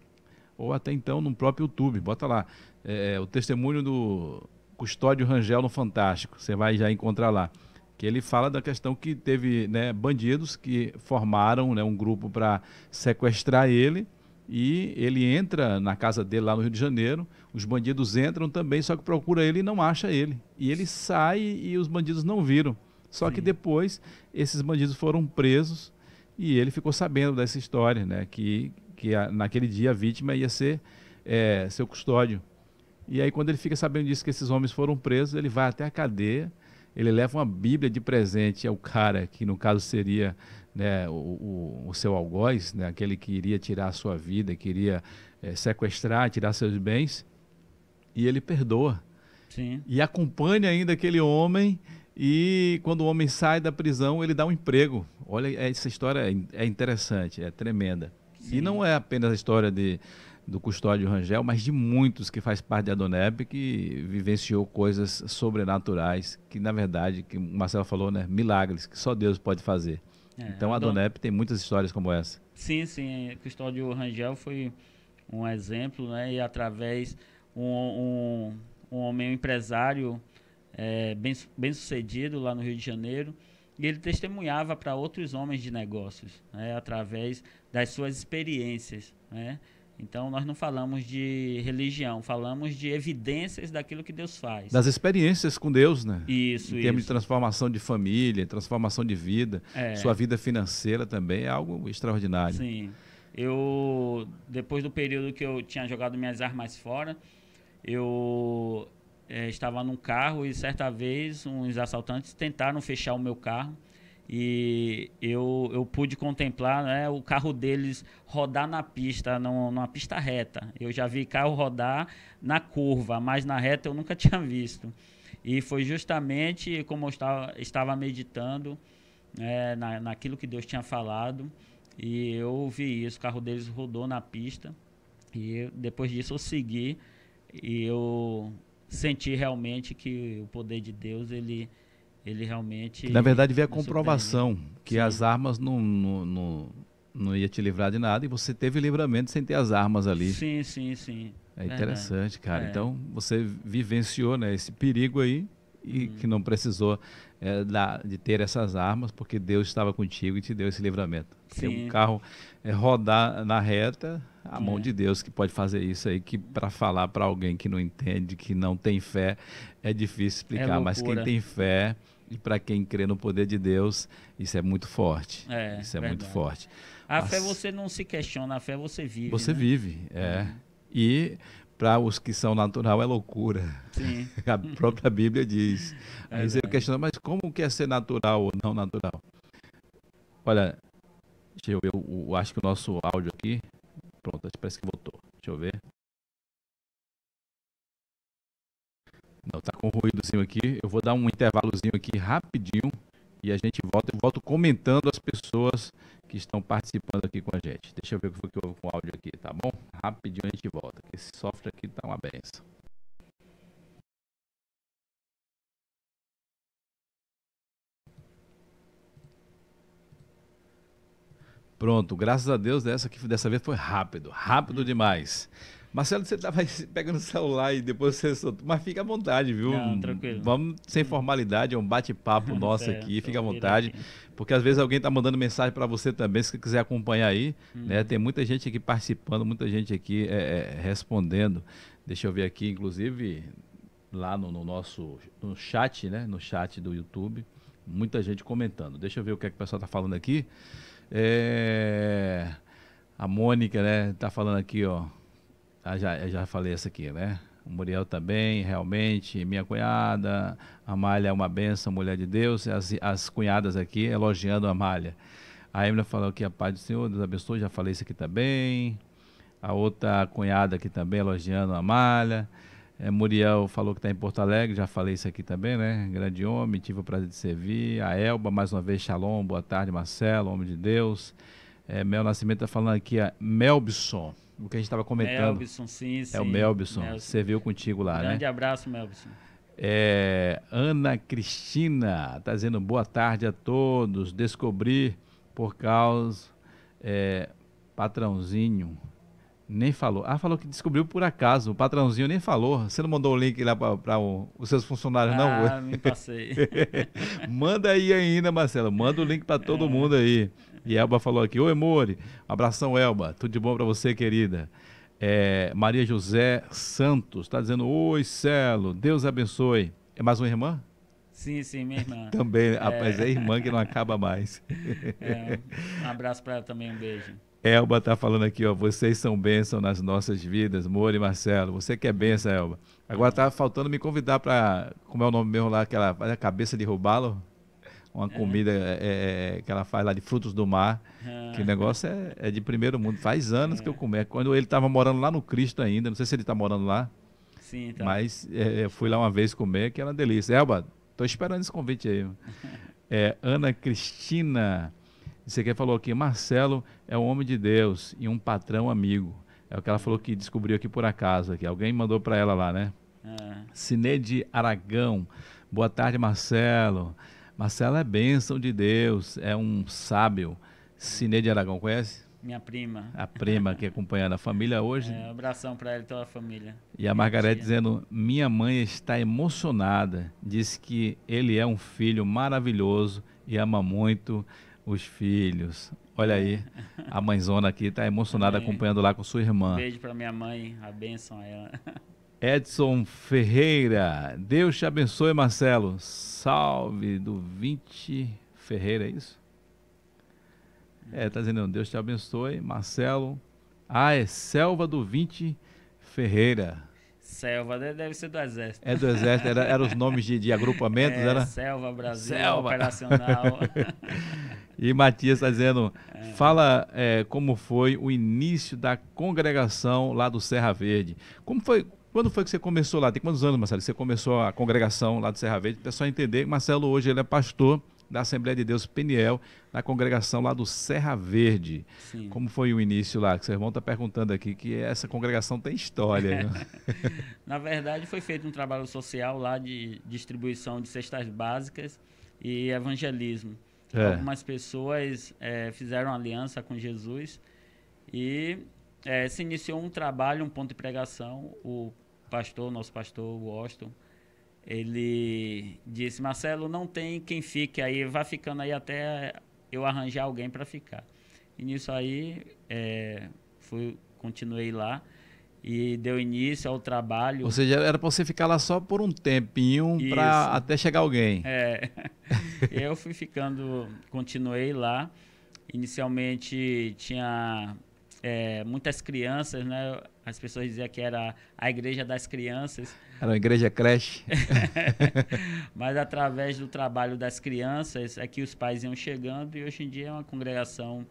Speaker 1: ou até então no próprio YouTube. Bota lá é, é, o testemunho do Custódio Rangel no Fantástico. Você vai já encontrar lá. Que ele fala da questão que teve né, bandidos que formaram né, um grupo para sequestrar ele e ele entra na casa dele lá no Rio de Janeiro. Os bandidos entram também, só que procura ele e não acha ele. E ele sai e os bandidos não viram. Só Sim. que depois esses bandidos foram presos e ele ficou sabendo dessa história, né? Que que a, naquele dia a vítima ia ser é, seu custódio. E aí, quando ele fica sabendo disso, que esses homens foram presos, ele vai até a cadeia, ele leva uma Bíblia de presente ao cara, que no caso seria né, o, o, o, seu algoz, né, aquele que iria tirar a sua vida, queria é, sequestrar, tirar seus bens, e ele perdoa. Sim. E acompanha ainda aquele homem, e quando o homem sai da prisão, ele dá um emprego. Olha, essa história é, é interessante, é tremenda. Sim. E não é apenas a história de, do Custódio Rangel, mas de muitos que faz parte da Adoneb que vivenciou coisas sobrenaturais, que na verdade, que o Marcelo falou, né, milagres que só Deus pode fazer. É, então a Adoneb tem muitas histórias como essa.
Speaker 2: Sim, sim, Custódio Rangel foi um exemplo, né, e através um, um, um homem um empresário é, bem, bem sucedido lá no Rio de Janeiro, e ele testemunhava para outros homens de negócios, né, através das suas experiências. Né? Então nós não falamos de religião, falamos de evidências daquilo que Deus faz.
Speaker 1: Das experiências com Deus, né?
Speaker 2: Isso,
Speaker 1: Em termos de transformação de família, transformação de vida, é. sua vida financeira também é algo extraordinário.
Speaker 2: Sim. Eu depois do período que eu tinha jogado minhas armas fora, eu é, estava num carro e certa vez uns assaltantes tentaram fechar o meu carro e eu, eu pude contemplar né, o carro deles rodar na pista, no, numa pista reta. Eu já vi carro rodar na curva, mas na reta eu nunca tinha visto. E foi justamente como eu estava, estava meditando né, na, naquilo que Deus tinha falado, e eu ouvi isso, o carro deles rodou na pista, e depois disso eu segui, e eu senti realmente que o poder de Deus, ele ele realmente.
Speaker 1: Na verdade, veio a comprovação que Sim. as armas não, não, não, não ia te livrar de nada e você teve livramento sem ter as armas ali.
Speaker 2: Sim, sim, sim.
Speaker 1: É interessante, cara. É. Então, você vivenciou né, esse perigo aí e hum. que não precisou é, da, de ter essas armas porque Deus estava contigo e te deu esse livramento. Porque um carro é, rodar na reta, a mão é. de Deus que pode fazer isso aí, que para falar para alguém que não entende, que não tem fé, é difícil explicar. É mas quem tem fé e para quem crê no poder de Deus, isso é muito forte. É, isso é verdade. muito forte.
Speaker 2: A As... fé você não se questiona, a fé você vive.
Speaker 1: Você
Speaker 2: né?
Speaker 1: vive, é. Uhum. E para os que são natural é loucura.
Speaker 2: Sim.
Speaker 1: a própria Bíblia diz. É Aí você questiona, mas como que é ser natural ou não natural? Olha, deixa eu ver, eu, eu acho que o nosso áudio aqui, pronto, parece que voltou. Deixa eu ver. Não, tá com ruídozinho aqui. Eu vou dar um intervalozinho aqui rapidinho e a gente volta. Eu volto comentando as pessoas que estão participando aqui com a gente. Deixa eu ver o que foi que houve com o áudio aqui, tá bom? Rapidinho a gente volta. Esse software aqui tá uma benção. Pronto, graças a Deus dessa, dessa vez foi rápido, rápido demais. Marcelo, você estava pegando o celular e depois você soltou. Mas fica à vontade, viu?
Speaker 2: Não, tranquilo.
Speaker 1: Vamos sem formalidade, é um bate-papo nosso aqui, fica à vontade. Aqui. Porque às vezes alguém está mandando mensagem para você também, se você quiser acompanhar aí. Hum. Né? Tem muita gente aqui participando, muita gente aqui é, é, respondendo. Deixa eu ver aqui, inclusive, lá no, no, nosso no chat, né? No chat do YouTube. Muita gente comentando. Deixa eu ver o que, é que o pessoal está falando aqui. É... A Mônica, né, tá falando aqui, ó. Ah, já, já falei essa aqui, né? O Muriel também, realmente, minha cunhada, a Malha é uma benção, mulher de Deus, as, as cunhadas aqui elogiando a Malha. A Emília falou que a paz do Senhor, Deus abençoe, já falei isso aqui também. A outra cunhada aqui também elogiando a Malha. É, Muriel falou que está em Porto Alegre, já falei isso aqui também, né? Grande homem, tive o prazer de servir. A Elba, mais uma vez, Shalom, boa tarde, Marcelo, homem de Deus. É, Mel Nascimento está falando aqui, a Melbson o que a gente estava comentando.
Speaker 2: Melbson, sim, sim.
Speaker 1: É o Melbson, serviu contigo lá,
Speaker 2: Grande
Speaker 1: né?
Speaker 2: Grande abraço, Melbson.
Speaker 1: É, Ana Cristina está dizendo boa tarde a todos. Descobri por causa é, patrãozinho nem falou. Ah, falou que descobriu por acaso. O patrãozinho nem falou. Você não mandou o link lá para os seus funcionários,
Speaker 2: ah,
Speaker 1: não?
Speaker 2: Ah, me passei.
Speaker 1: Manda aí ainda, Marcelo. Manda o link para todo é. mundo aí. E Elba falou aqui: Oi, More. abração, Elba. Tudo de bom para você, querida. É, Maria José Santos está dizendo: Oi, Celo. Deus abençoe. É mais uma irmã?
Speaker 2: Sim, sim, minha irmã.
Speaker 1: também, é. rapaz, é irmã que não acaba mais.
Speaker 2: É, um abraço para ela também, um beijo.
Speaker 1: Elba está falando aqui, ó, vocês são bênção nas nossas vidas, Moro e Marcelo. Você que é bênção, Elba. Agora tá faltando me convidar para, como é o nome mesmo lá, aquela a cabeça de robalo, uma é. comida é, é, que ela faz lá de frutos do mar, é. que o negócio é, é, de primeiro mundo. Faz anos que eu é. comi. Quando ele estava morando lá no Cristo ainda, não sei se ele está morando lá,
Speaker 2: Sim, tá.
Speaker 1: mas eu fui lá uma vez comer, que era uma delícia. Elba, tô esperando esse convite aí. Ana Cristina você quer falou aqui, Marcelo é um homem de Deus e um patrão amigo. É o que ela falou que descobriu aqui por acaso. Aqui. Alguém mandou para ela lá, né? É. Cineide Aragão. Boa tarde, Marcelo. Marcelo é bênção de Deus, é um sábio. Cineide Aragão, conhece?
Speaker 2: Minha prima.
Speaker 1: A prima que acompanhando a família hoje.
Speaker 2: É, um abração para ela e toda a família.
Speaker 1: E a Margarete dizendo: Minha mãe está emocionada. Diz que ele é um filho maravilhoso e ama muito os filhos. Olha aí, a mãezona aqui está emocionada acompanhando lá com sua irmã. Um
Speaker 2: beijo para minha mãe, a benção a ela.
Speaker 1: Edson Ferreira, Deus te abençoe, Marcelo. Salve do 20 Ferreira, é isso? É, tá dizendo, Deus te abençoe, Marcelo. Ah, é Selva do 20 Ferreira.
Speaker 2: Selva, deve ser do Exército.
Speaker 1: É do Exército, eram era os nomes de, de agrupamentos, é, era?
Speaker 2: Selva Brasil, Selva. Operacional.
Speaker 1: e Matias está dizendo, é. fala é, como foi o início da congregação lá do Serra Verde. Como foi, quando foi que você começou lá? Tem quantos anos, Marcelo? Você começou a congregação lá do Serra Verde? É só entender, Marcelo hoje ele é pastor da Assembleia de Deus Peniel, na congregação lá do Serra Verde. Sim. Como foi o início lá? Que seu irmão está perguntando aqui, que essa congregação tem história.
Speaker 2: na verdade, foi feito um trabalho social lá de distribuição de cestas básicas e evangelismo. É. Algumas pessoas é, fizeram aliança com Jesus e é, se iniciou um trabalho, um ponto de pregação. O pastor, nosso pastor Washington, ele disse: Marcelo, não tem quem fique aí, vai ficando aí até eu arranjar alguém para ficar. E nisso aí, é, fui, continuei lá e deu início ao trabalho.
Speaker 1: Ou seja, era para você ficar lá só por um tempinho para até chegar alguém.
Speaker 2: É. eu fui ficando, continuei lá. Inicialmente tinha é, muitas crianças, né? As pessoas diziam que era a igreja das crianças.
Speaker 1: Era uma igreja creche.
Speaker 2: Mas através do trabalho das crianças é que os pais iam chegando e hoje em dia é uma congregação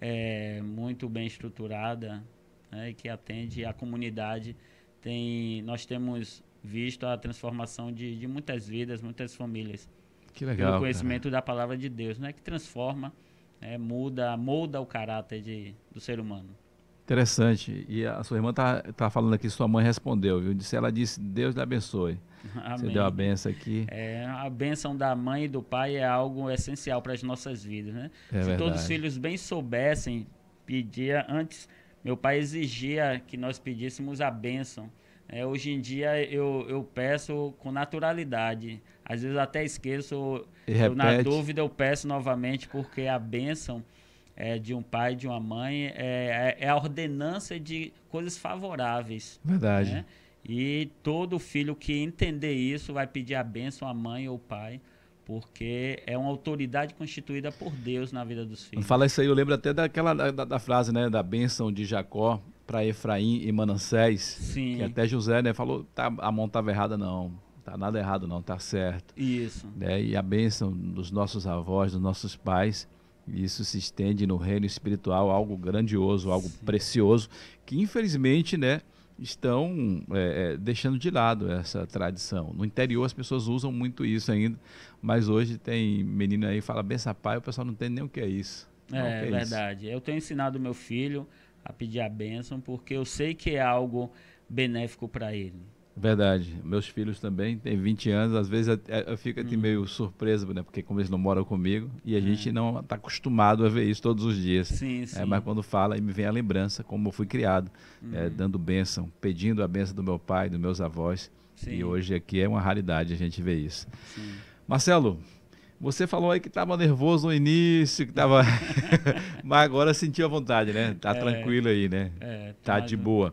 Speaker 2: é, muito bem estruturada né? que atende a comunidade. Tem, nós temos visto a transformação de, de muitas vidas, muitas famílias.
Speaker 1: Que legal.
Speaker 2: O conhecimento cara. da palavra de Deus, né? Que transforma é, muda, molda o caráter de, do ser humano.
Speaker 1: Interessante. E a sua irmã está tá falando aqui, sua mãe respondeu, viu? Disse, ela disse, Deus lhe abençoe. Amém. Você deu a benção aqui.
Speaker 2: É, a benção da mãe e do pai é algo essencial para as nossas vidas, né? É Se verdade. todos os filhos bem soubessem, pedia antes, meu pai exigia que nós pedíssemos a benção. É, hoje em dia eu, eu peço com naturalidade. Às vezes até esqueço, eu, na dúvida eu peço novamente, porque a bênção é, de um pai, de uma mãe, é, é, é a ordenança de coisas favoráveis.
Speaker 1: Verdade.
Speaker 2: Né? E todo filho que entender isso vai pedir a bênção à mãe ou pai, porque é uma autoridade constituída por Deus na vida dos filhos.
Speaker 1: Fala isso aí, eu lembro até daquela da, da frase, né, da bênção de Jacó para Efraim e Manassés. Sim. Que até José, né, falou, tá, a mão estava errada não Tá nada errado não, tá certo.
Speaker 2: Isso.
Speaker 1: Né? E a bênção dos nossos avós, dos nossos pais, isso se estende no reino espiritual, algo grandioso, algo Sim. precioso, que infelizmente, né, estão é, é, deixando de lado essa tradição. No interior as pessoas usam muito isso ainda, mas hoje tem menino aí que fala benção pai, o pessoal não tem nem o que é isso.
Speaker 2: É,
Speaker 1: é
Speaker 2: verdade. Isso. Eu tenho ensinado meu filho a pedir a bênção porque eu sei que é algo benéfico para ele.
Speaker 1: Verdade. Meus filhos também têm 20 anos, às vezes eu, eu fico hum. meio surpreso, né? Porque como eles não moram comigo e a é. gente não está acostumado a ver isso todos os dias.
Speaker 2: Sim, sim.
Speaker 1: É, mas quando fala, me vem a lembrança como eu fui criado, é, uhum. é, dando bênção, pedindo a bênção do meu pai, dos meus avós. Sim. E hoje aqui é uma raridade a gente ver isso. Sim. Marcelo, você falou aí que estava nervoso no início, que estava. Mas agora sentiu a vontade, né? Tá é, tranquilo aí, né? É, tá, tá de boa.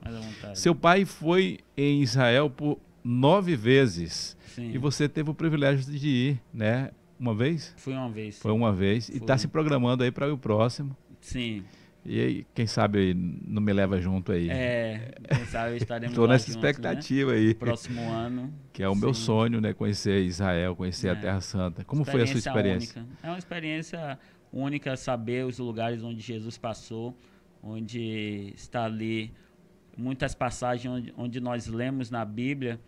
Speaker 1: Seu pai foi em Israel por nove vezes. Sim. E você teve o privilégio de ir, né? Uma vez?
Speaker 2: Fui uma vez.
Speaker 1: Foi uma vez. Fui. E está se programando aí para o próximo.
Speaker 2: Sim.
Speaker 1: E aí, quem sabe não me leva junto aí.
Speaker 2: É, quem sabe estaremos
Speaker 1: Estou nessa juntos, expectativa
Speaker 2: né?
Speaker 1: aí.
Speaker 2: Próximo ano.
Speaker 1: Que é o sim. meu sonho, né? Conhecer Israel, conhecer é. a Terra Santa. Como foi a sua experiência?
Speaker 2: Única. É uma experiência única saber os lugares onde Jesus passou, onde está ali muitas passagens onde, onde nós lemos na Bíblia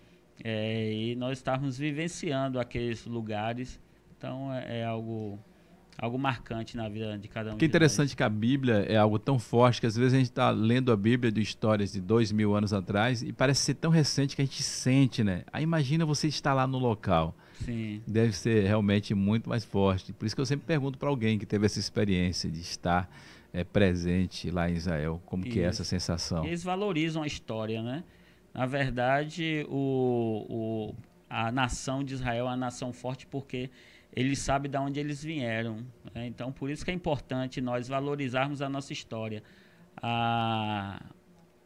Speaker 2: é, e nós estamos vivenciando aqueles lugares. Então é, é algo algo marcante na vida de cada um.
Speaker 1: Que interessante nós. que a Bíblia é algo tão forte que às vezes a gente está lendo a Bíblia de histórias de dois mil anos atrás e parece ser tão recente que a gente sente, né? Aí imagina você estar lá no local.
Speaker 2: Sim.
Speaker 1: Deve ser realmente muito mais forte. Por isso que eu sempre pergunto para alguém que teve essa experiência de estar é, presente lá em Israel, como isso. que é essa sensação?
Speaker 2: Eles valorizam a história, né? Na verdade, o, o, a nação de Israel é uma nação forte porque eles sabem de onde eles vieram. Né? Então, por isso que é importante nós valorizarmos a nossa história. A,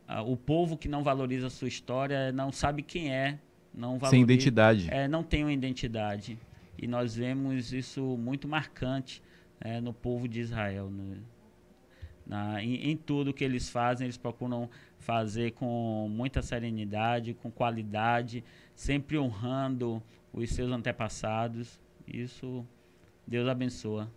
Speaker 2: a, o povo que não valoriza a sua história não sabe quem é, não valoriza,
Speaker 1: Sem identidade.
Speaker 2: É, não tem uma identidade. E nós vemos isso muito marcante é, no povo de Israel. No, na, em, em, tudo que eles fazem, eles procuram fazer com muita serenidade, com qualidade, sempre honrando os seus antepassados. Isso Deus abençoa.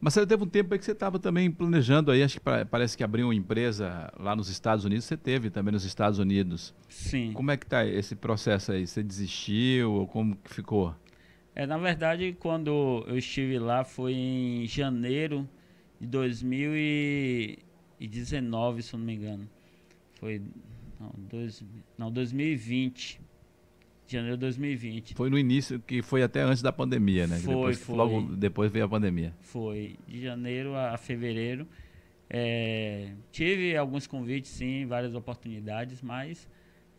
Speaker 1: Mas você teve um tempo aí que você estava também planejando aí, acho que pra, parece que abriu uma empresa lá nos Estados Unidos, você teve também nos Estados Unidos.
Speaker 2: Sim.
Speaker 1: Como é que está esse processo aí? Você desistiu ou como que ficou?
Speaker 2: É, na verdade, quando eu estive lá foi em janeiro de 2019, se eu não me engano. Foi não, dois, não 2020 janeiro de 2020.
Speaker 1: Foi no início, que foi até antes da pandemia, né?
Speaker 2: Foi,
Speaker 1: depois,
Speaker 2: foi.
Speaker 1: Logo depois veio a pandemia.
Speaker 2: Foi, de janeiro a fevereiro. É, tive alguns convites, sim, várias oportunidades, mas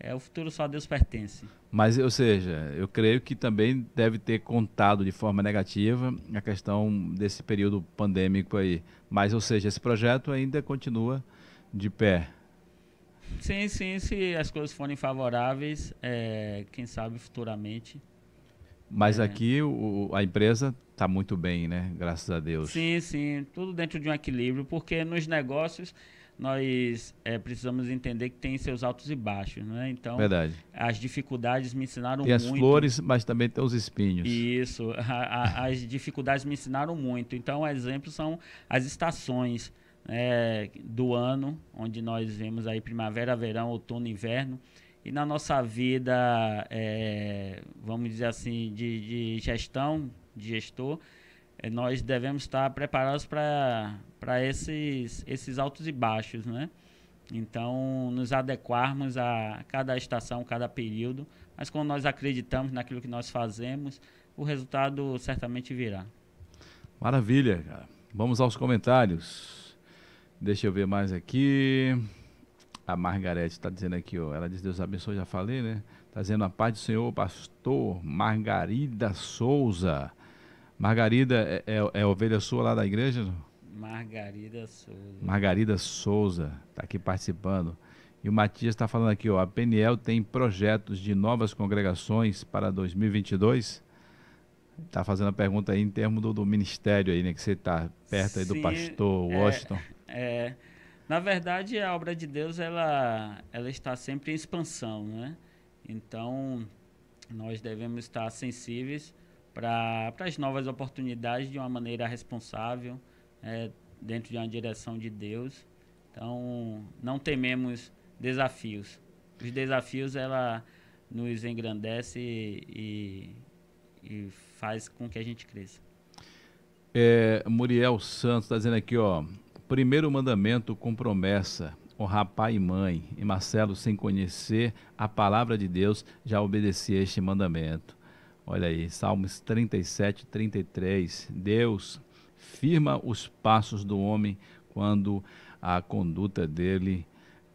Speaker 2: é, o futuro só a Deus pertence.
Speaker 1: Mas, ou seja, eu creio que também deve ter contado de forma negativa a questão desse período pandêmico aí. Mas, ou seja, esse projeto ainda continua de pé.
Speaker 2: Sim, sim, se as coisas forem favoráveis, é, quem sabe futuramente.
Speaker 1: Mas é. aqui o, a empresa está muito bem, né? Graças a Deus.
Speaker 2: Sim, sim, tudo dentro de um equilíbrio, porque nos negócios nós é, precisamos entender que tem seus altos e baixos, né? Então,
Speaker 1: Verdade.
Speaker 2: as dificuldades me ensinaram
Speaker 1: tem
Speaker 2: muito.
Speaker 1: Tem as flores, mas também tem os espinhos.
Speaker 2: Isso, a, a, as dificuldades me ensinaram muito. Então, exemplos são as estações é, do ano, onde nós vemos aí primavera, verão, outono, inverno. E na nossa vida, é, vamos dizer assim, de, de, gestão, de gestor, nós devemos estar preparados para esses, esses altos e baixos, né? Então, nos adequarmos a cada estação, cada período. Mas quando nós acreditamos naquilo que nós fazemos, o resultado certamente virá.
Speaker 1: Maravilha, cara. Vamos aos comentários. Deixa eu ver mais aqui. A Margarete está dizendo aqui, ó. Ela diz Deus abençoe, já falei, né? Está dizendo a paz do Senhor, pastor Margarida Souza. Margarida é, é, é ovelha sua lá da igreja?
Speaker 2: Margarida Souza.
Speaker 1: Margarida Souza está aqui participando. E o Matias está falando aqui, ó. A PNL tem projetos de novas congregações para 2022? Está fazendo a pergunta aí em termos do, do ministério aí, né? Que você está perto aí do pastor é, Washington. É
Speaker 2: é, na verdade, a obra de Deus ela, ela está sempre em expansão, né? Então, nós devemos estar sensíveis para as novas oportunidades de uma maneira responsável, é, dentro de uma direção de Deus. Então, não tememos desafios. Os desafios ela nos engrandece e, e faz com que a gente cresça.
Speaker 1: É, Muriel Santos está dizendo aqui, ó, Primeiro mandamento com promessa, honrar pai e mãe. E Marcelo, sem conhecer a palavra de Deus, já obedecia este mandamento. Olha aí, Salmos 37, 33. Deus firma os passos do homem quando a conduta dele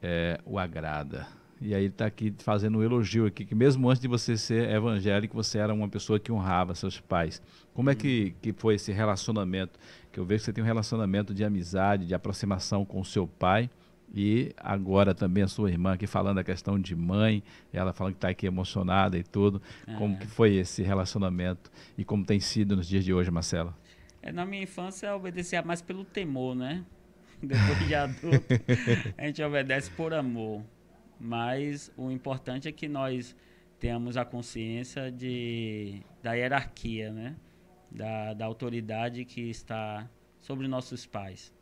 Speaker 1: é, o agrada. E aí está aqui fazendo um elogio aqui, que mesmo antes de você ser evangélico, você era uma pessoa que honrava seus pais. Como é que, que foi esse relacionamento? Que eu vejo que você tem um relacionamento de amizade, de aproximação com o seu pai e agora também a sua irmã aqui falando a questão de mãe, ela falando que está aqui emocionada e tudo. Como é. que foi esse relacionamento e como tem sido nos dias de hoje, Marcela?
Speaker 2: É, na minha infância eu obedecia mais pelo temor, né? Depois de adulto, a gente obedece por amor. Mas o importante é que nós tenhamos a consciência de, da hierarquia, né? Da, da autoridade que está sobre nossos pais.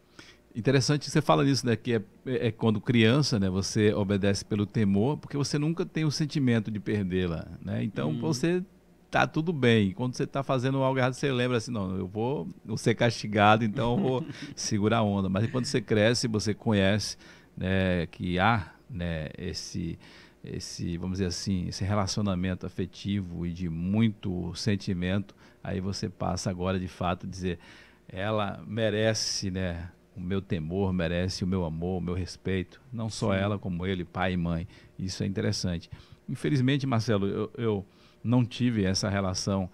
Speaker 1: Interessante você fala nisso, né? Que é, é, quando criança, né? Você obedece pelo temor, porque você nunca tem o sentimento de perdê-la, né? Então hum. você tá tudo bem. Quando você está fazendo algo errado, você lembra assim, não, eu vou, vou ser castigado, então eu vou segurar a onda. Mas quando você cresce, você conhece né, que há né, esse esse, vamos dizer assim, esse relacionamento afetivo e de muito sentimento, aí você passa agora de fato a dizer, ela merece, né, o meu temor, merece o meu amor, o meu respeito, não só Sim. ela como ele, pai e mãe. Isso é interessante. Infelizmente, Marcelo, eu, eu não tive essa relação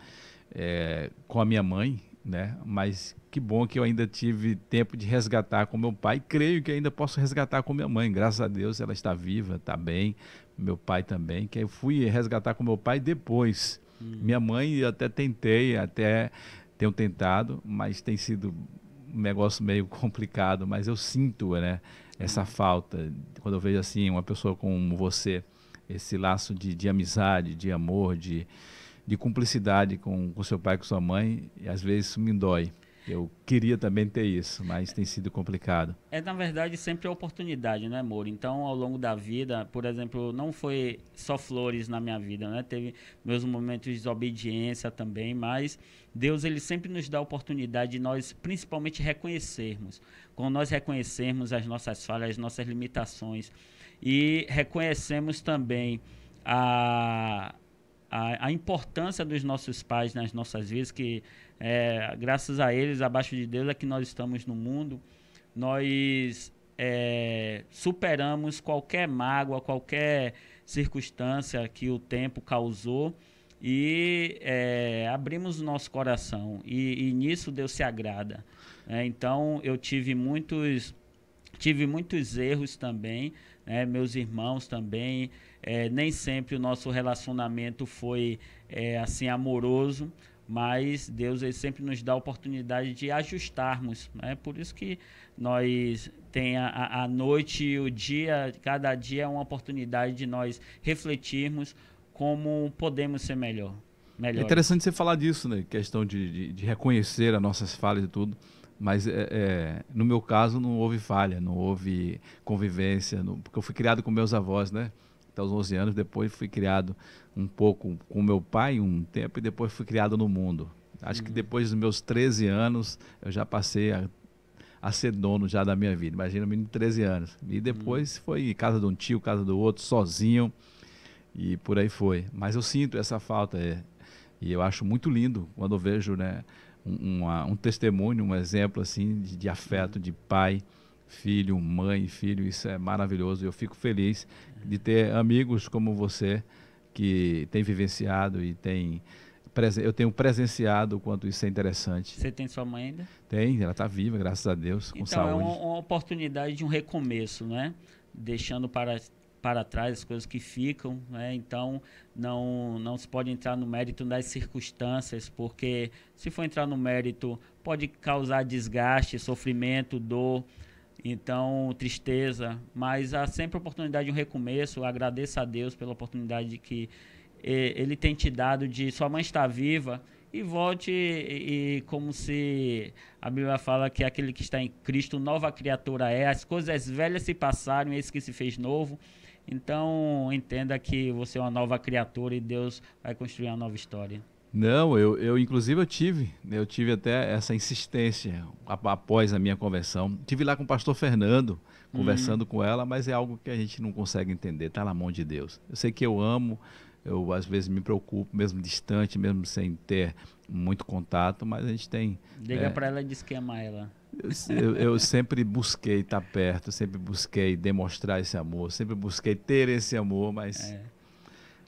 Speaker 1: é, com a minha mãe, né? Mas que bom que eu ainda tive tempo de resgatar com meu pai. Creio que ainda posso resgatar com minha mãe. Graças a Deus ela está viva, está bem. Meu pai também. Que eu fui resgatar com meu pai depois. Hum. Minha mãe até tentei, até tenho tentado, mas tem sido um negócio meio complicado. Mas eu sinto, né? Essa falta quando eu vejo assim uma pessoa como você, esse laço de, de amizade, de amor, de de cumplicidade com, com seu pai, com sua mãe, e às vezes isso me dói. Eu queria também ter isso, mas tem sido complicado.
Speaker 2: É, na verdade, sempre a oportunidade, né, amor? Então, ao longo da vida, por exemplo, não foi só flores na minha vida, né? Teve meus momentos de desobediência também, mas Deus, ele sempre nos dá a oportunidade de nós, principalmente, reconhecermos. Quando nós reconhecermos as nossas falhas, as nossas limitações e reconhecemos também a, a, a, importância dos nossos pais nas nossas vidas, que é, graças a eles, abaixo de Deus, é que nós estamos no mundo. Nós é, superamos qualquer mágoa, qualquer circunstância que o tempo causou e é, abrimos o nosso coração. E, e, nisso Deus se agrada. É, então, eu tive muitos, tive muitos erros também, né, meus irmãos também. É, nem sempre o nosso relacionamento foi é, assim amoroso, mas Deus ele sempre nos dá a oportunidade de ajustarmos. É né? por isso que nós tem a, a noite e o dia, cada dia é uma oportunidade de nós refletirmos como podemos ser melhor.
Speaker 1: Melhores. É interessante você falar disso, né? Questão de, de, de reconhecer as nossas falhas e tudo. Mas é, é, no meu caso não houve falha, não houve convivência, não, porque eu fui criado com meus avós, né? Até os 11 anos, depois fui criado um pouco com meu pai um tempo e depois fui criado no mundo. Acho uhum. que depois dos meus 13 anos eu já passei a, a ser dono já da minha vida. Imagina, um menino de 13 anos. E depois uhum. foi casa de um tio, casa do outro, sozinho e por aí foi. Mas eu sinto essa falta é, e eu acho muito lindo quando eu vejo, né? um, uma, um testemunho, um exemplo assim de, de, afeto de pai, filho, mãe, filho. Isso é maravilhoso. Eu fico feliz de ter amigos como você que tem vivenciado e tem eu tenho presenciado o quanto isso é interessante.
Speaker 2: Você tem sua mãe ainda?
Speaker 1: Tem, ela está viva, graças a Deus, com
Speaker 2: então,
Speaker 1: saúde.
Speaker 2: Então é uma, uma, oportunidade de um recomeço, né? Deixando para para trás, as coisas que ficam, né? então não, não se pode entrar no mérito das circunstâncias, porque se for entrar no mérito pode causar desgaste, sofrimento, dor, então tristeza, mas há sempre oportunidade de um recomeço, agradeça a Deus pela oportunidade que ele tem te dado de sua mãe estar viva e volte e, e, como se a Bíblia fala que aquele que está em Cristo nova criatura é, as coisas velhas se passaram, esse que se fez novo. Então, entenda que você é uma nova criatura e Deus vai construir uma nova história.
Speaker 1: Não, eu, eu inclusive eu tive, eu tive até essa insistência após a minha conversão. Tive lá com o pastor Fernando, conversando uhum. com ela, mas é algo que a gente não consegue entender, está na mão de Deus. Eu sei que eu amo, eu às vezes me preocupo, mesmo distante, mesmo sem ter muito contato, mas a gente tem.
Speaker 2: Liga é, para ela e diz que ama ela.
Speaker 1: Eu, eu, sempre busquei estar perto, sempre busquei demonstrar esse amor, sempre busquei ter esse amor, mas é,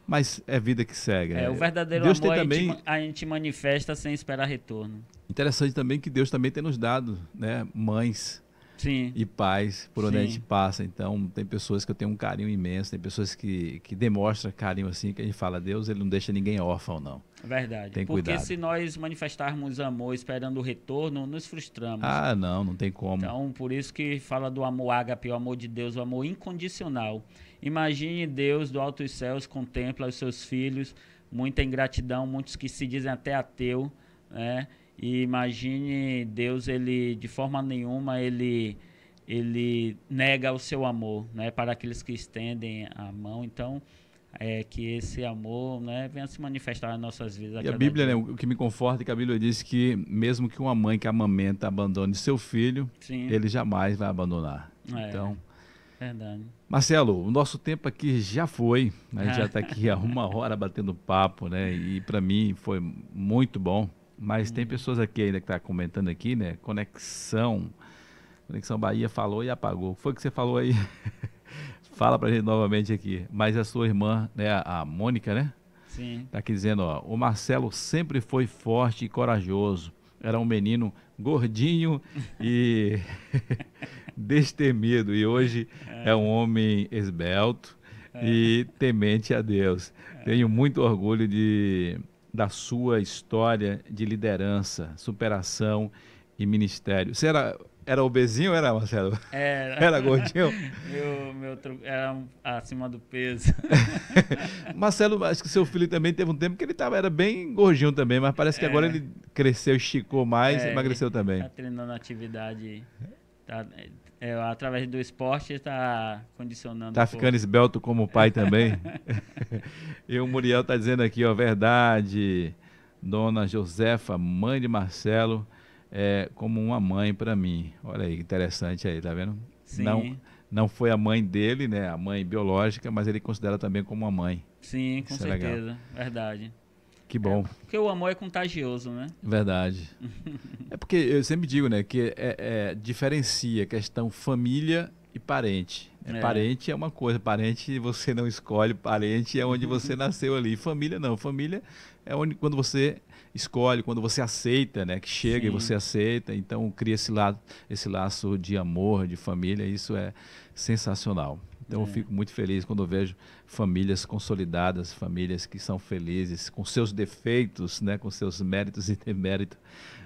Speaker 1: mas é vida que segue.
Speaker 2: É,
Speaker 1: né?
Speaker 2: o verdadeiro Deus amor também... a, gente, a gente manifesta sem esperar retorno.
Speaker 1: Interessante também que Deus também tem nos dado né, mães
Speaker 2: Sim.
Speaker 1: e paz por onde Sim. a gente passa. Então, tem pessoas que eu tenho um carinho imenso, tem pessoas que, que demonstram carinho assim, que a gente fala, Deus, ele não deixa ninguém órfão, não.
Speaker 2: Verdade.
Speaker 1: Tem
Speaker 2: Porque
Speaker 1: cuidado.
Speaker 2: se nós manifestarmos amor esperando o retorno, nos frustramos.
Speaker 1: Ah, não, não tem como.
Speaker 2: Então, por isso que fala do amor ágape, o amor de Deus, o amor incondicional. Imagine Deus do alto dos céus contempla os seus filhos, muita ingratidão, muitos que se dizem até ateu, né? E imagine Deus, ele de forma nenhuma ele ele nega o seu amor, né, para aqueles que estendem a mão. Então, é que esse amor, né, venha se manifestar nas nossas vidas.
Speaker 1: E a Bíblia, né, o que me conforta é que a Bíblia diz que mesmo que uma mãe que amamenta abandone seu filho, Sim. ele jamais vai abandonar. É, então,
Speaker 2: verdade.
Speaker 1: Marcelo, o nosso tempo aqui já foi, né, a gente já está aqui há uma hora batendo papo, né, e para mim foi muito bom. Mas hum. tem pessoas aqui ainda que estão tá comentando aqui, né? Conexão. Conexão Bahia falou e apagou. O que foi você falou aí? Fala pra gente novamente aqui. Mas a sua irmã, né? A Mônica, né? Sim. Tá aqui dizendo, ó, o Marcelo sempre foi forte e corajoso. Era um menino gordinho e destemido. E hoje é, é um homem esbelto é. e temente a Deus. É. Tenho muito orgulho de, da sua história de liderança, superação e ministério. Você era obesinho ou era, Marcelo?
Speaker 2: Era.
Speaker 1: Era gordinho?
Speaker 2: meu, meu era acima do peso.
Speaker 1: Marcelo, acho que seu filho também teve um tempo que ele tava, era bem gordinho também, mas parece que é. agora ele cresceu, esticou mais é, e emagreceu também.
Speaker 2: Tá treinando atividade. Tá, é, através do esporte está condicionando.
Speaker 1: Tá ficando esbelto como o pai também. e o Muriel tá dizendo aqui, ó, verdade. Dona Josefa, mãe de Marcelo é, como uma mãe para mim. Olha aí, interessante aí, tá vendo? Sim. Não, não foi a mãe dele, né, a mãe biológica, mas ele considera também como uma mãe.
Speaker 2: Sim, com Isso é certeza, é verdade.
Speaker 1: Que bom.
Speaker 2: É, porque o amor é contagioso, né?
Speaker 1: Verdade. é porque eu sempre digo, né, que é, é diferencia a questão família e parente. É. Parente é uma coisa, parente você não escolhe, parente é onde você nasceu ali. Família não, família é onde quando você escolhe, quando você aceita, né? Que chega Sim. e você aceita, então cria esse, lado, esse laço de amor, de família, isso é sensacional. Então é. eu fico muito feliz quando eu vejo famílias consolidadas, famílias que são felizes, com seus defeitos, né, com seus méritos e deméritos,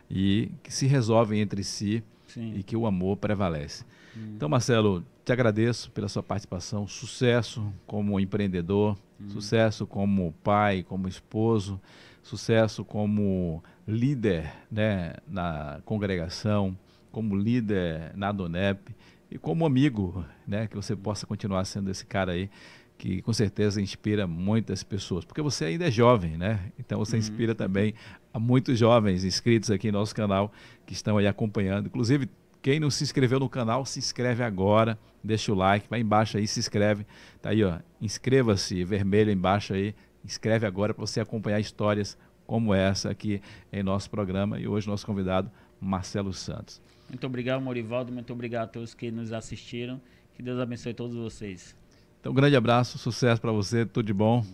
Speaker 1: e que se resolvem entre si Sim. e que o amor prevalece. Hum. Então, Marcelo, te agradeço pela sua participação, sucesso como empreendedor, hum. sucesso como pai, como esposo, sucesso como líder né, na congregação, como líder na Donep e como amigo, né, que você possa continuar sendo esse cara aí que com certeza inspira muitas pessoas, porque você ainda é jovem, né? Então você uhum. inspira também a muitos jovens inscritos aqui no nosso canal que estão aí acompanhando. Inclusive, quem não se inscreveu no canal, se inscreve agora, deixa o like, vai embaixo aí, se inscreve. Tá aí, ó, inscreva-se, vermelho embaixo aí, Escreve agora para você acompanhar histórias como essa aqui em nosso programa. E hoje nosso convidado, Marcelo Santos.
Speaker 2: Muito obrigado, Morivaldo. Muito obrigado a todos que nos assistiram. Que Deus abençoe todos vocês.
Speaker 1: Então, um grande abraço, sucesso para você, tudo de bom.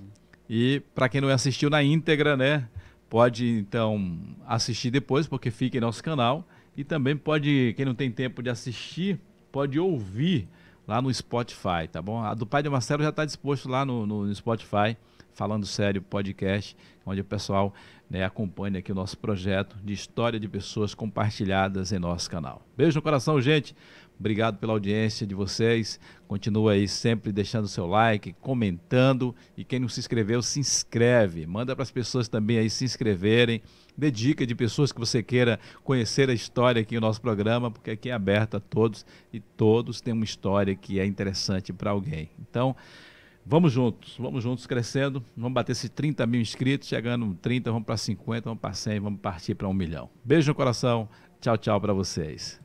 Speaker 1: E para quem não assistiu na íntegra, né, pode então assistir depois, porque fica em nosso canal. E também pode, quem não tem tempo de assistir, pode ouvir lá no Spotify, tá bom? A do Pai de Marcelo já está disposto lá no, no Spotify. Falando Sério Podcast, onde o pessoal né, acompanha aqui o nosso projeto de história de pessoas compartilhadas em nosso canal. Beijo no coração, gente. Obrigado pela audiência de vocês. Continua aí sempre deixando seu like, comentando. E quem não se inscreveu, se inscreve. Manda para as pessoas também aí se inscreverem. Dê dica de pessoas que você queira conhecer a história aqui no nosso programa, porque aqui é aberto a todos e todos têm uma história que é interessante para alguém. Então, Vamos juntos, vamos juntos crescendo. Vamos bater esses 30 mil inscritos, chegando 30, vamos para 50, vamos para 100, vamos partir para um milhão. Beijo no coração, tchau, tchau para vocês.